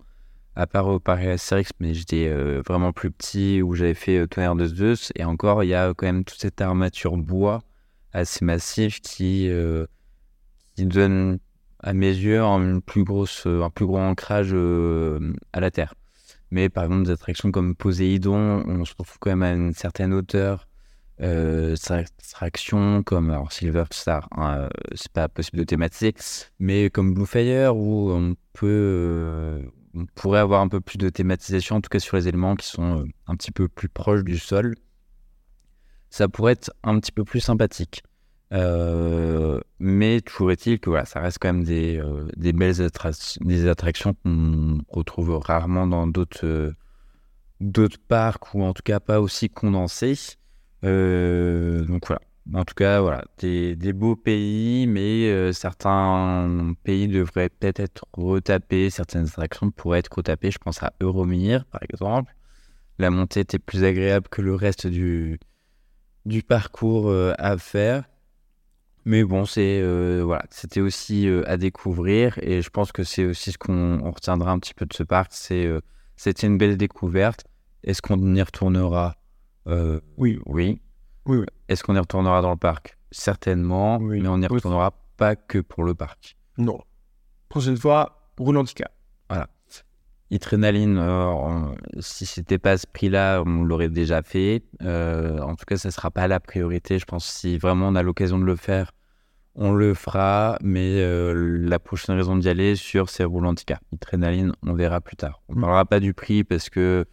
à part au Paris Astérix mais j'étais euh, vraiment plus petit où j'avais fait euh, Tonnerre de Zeus et encore il y a quand même toute cette armature bois assez massive qui, euh, qui donne à mes yeux un plus, grosse, un plus gros ancrage euh, à la terre. Mais par exemple, des attractions comme Poséidon, on se retrouve quand même à une certaine hauteur. Euh, des attractions comme Silver Star, hein, euh, c'est pas possible de thématiser, mais comme Blue Fire où on peut, euh, on pourrait avoir un peu plus de thématisation, en tout cas sur les éléments qui sont euh, un petit peu plus proches du sol. Ça pourrait être un petit peu plus sympathique. Mais toujours est-il que voilà, ça reste quand même des, des belles des attractions qu'on retrouve rarement dans d'autres d'autres parcs ou en tout cas pas aussi condensés. Euh, donc voilà. En tout cas, voilà, des, des beaux pays, mais euh, certains pays devraient peut-être être retapés, certaines attractions pourraient être retapées. Je pense à Euromir, par exemple. La montée était plus agréable que le reste du, du parcours euh, à faire. Mais bon, c'est voilà, c'était aussi à découvrir et je pense que c'est aussi ce qu'on on retiendra un petit peu de ce parc. C'est c'était une belle découverte. Est-ce qu'on y retournera? Euh, Oui. oui. Oui, oui. Est-ce qu'on y retournera dans le parc? Certainement, Oui. mais on n'y retournera pas que pour le parc. Non. Prochaine fois, roule handicap. Adrénaline, euh, si c'était pas à ce prix-là, on l'aurait déjà fait. Euh, en tout cas, ça sera pas la priorité. Je pense que si vraiment on a l'occasion de le faire, on le fera. Mais euh, la prochaine raison d'y aller sur ces roules handicap. Adrénaline, on verra plus tard. On Mm. parlera pas du prix parce que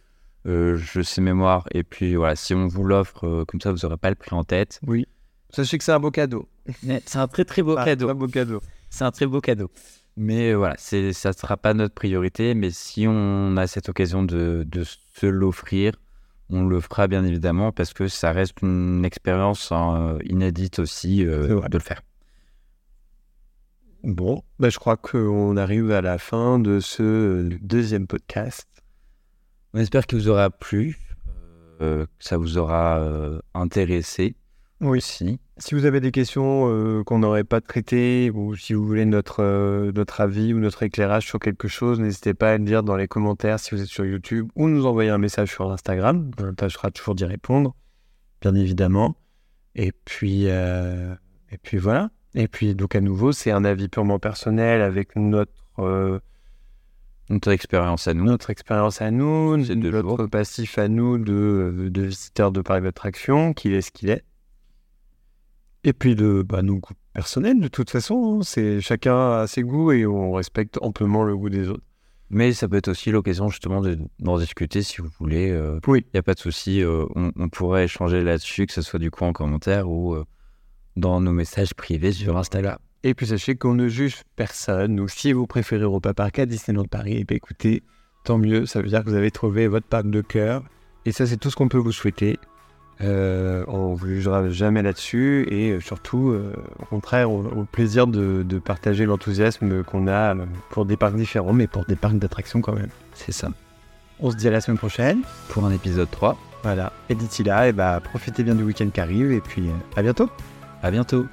euh, je sais mémoire. Et puis voilà, si on vous l'offre euh, comme ça, vous aurez pas le prix en tête. Oui. Sachez que c'est un beau cadeau. C'est un très très beau Ah, cadeau. très beau cadeau. C'est un très beau cadeau. Mais euh, voilà, c'est, ça ne sera pas notre priorité. Mais si on a cette occasion de, de se l'offrir, on le fera bien évidemment parce que ça reste une expérience hein, inédite aussi euh, de le faire. Bon, bah, je crois qu'on arrive à la fin de ce deuxième podcast. On espère qu'il vous aura plu, euh, que ça vous aura euh, intéressé Oui. aussi. Si vous avez des questions euh, qu'on n'aurait pas traitées ou si vous voulez notre, euh, notre avis ou notre éclairage sur quelque chose, n'hésitez pas à le dire dans les commentaires si vous êtes sur YouTube ou nous envoyer un message sur Instagram. On tâchera toujours d'y répondre, bien évidemment. Et puis, euh, et puis voilà. Et puis donc à nouveau, c'est un avis purement personnel avec notre, Notre expérience à nous. notre expérience à nous, notre jours. passif à nous de, de visiteurs de parcs d'attraction, qu'il est ce qu'il est. Et puis de bah, nos goûts personnels, de toute façon, hein. c'est chacun a ses goûts et on respecte amplement le goût des autres. Mais ça peut être aussi l'occasion justement de- d'en discuter si vous voulez. Il Oui. n'y a pas de souci. euh, on, on pourrait échanger là-dessus, que ce soit du coup en commentaire ou euh, dans nos messages privés sur Instagram. Et puis sachez qu'on ne juge personne. Donc si vous préférez Europa Park à Disneyland Paris, eh bien, écoutez, tant mieux. Ça veut dire que vous avez trouvé votre parc de cœur. Et ça, c'est tout ce qu'on peut vous souhaiter. Euh, on ne vous jugera jamais là-dessus. Et euh, surtout, euh, au contraire, au, au plaisir de, de partager l'enthousiasme qu'on a pour des parcs différents, mais pour des parcs d'attractions quand même. C'est ça. On se dit à la semaine prochaine. Pour un épisode 3. Voilà. Et d'ici là, eh ben, profitez bien du week-end qui arrive. Et puis, à bientôt. À bientôt.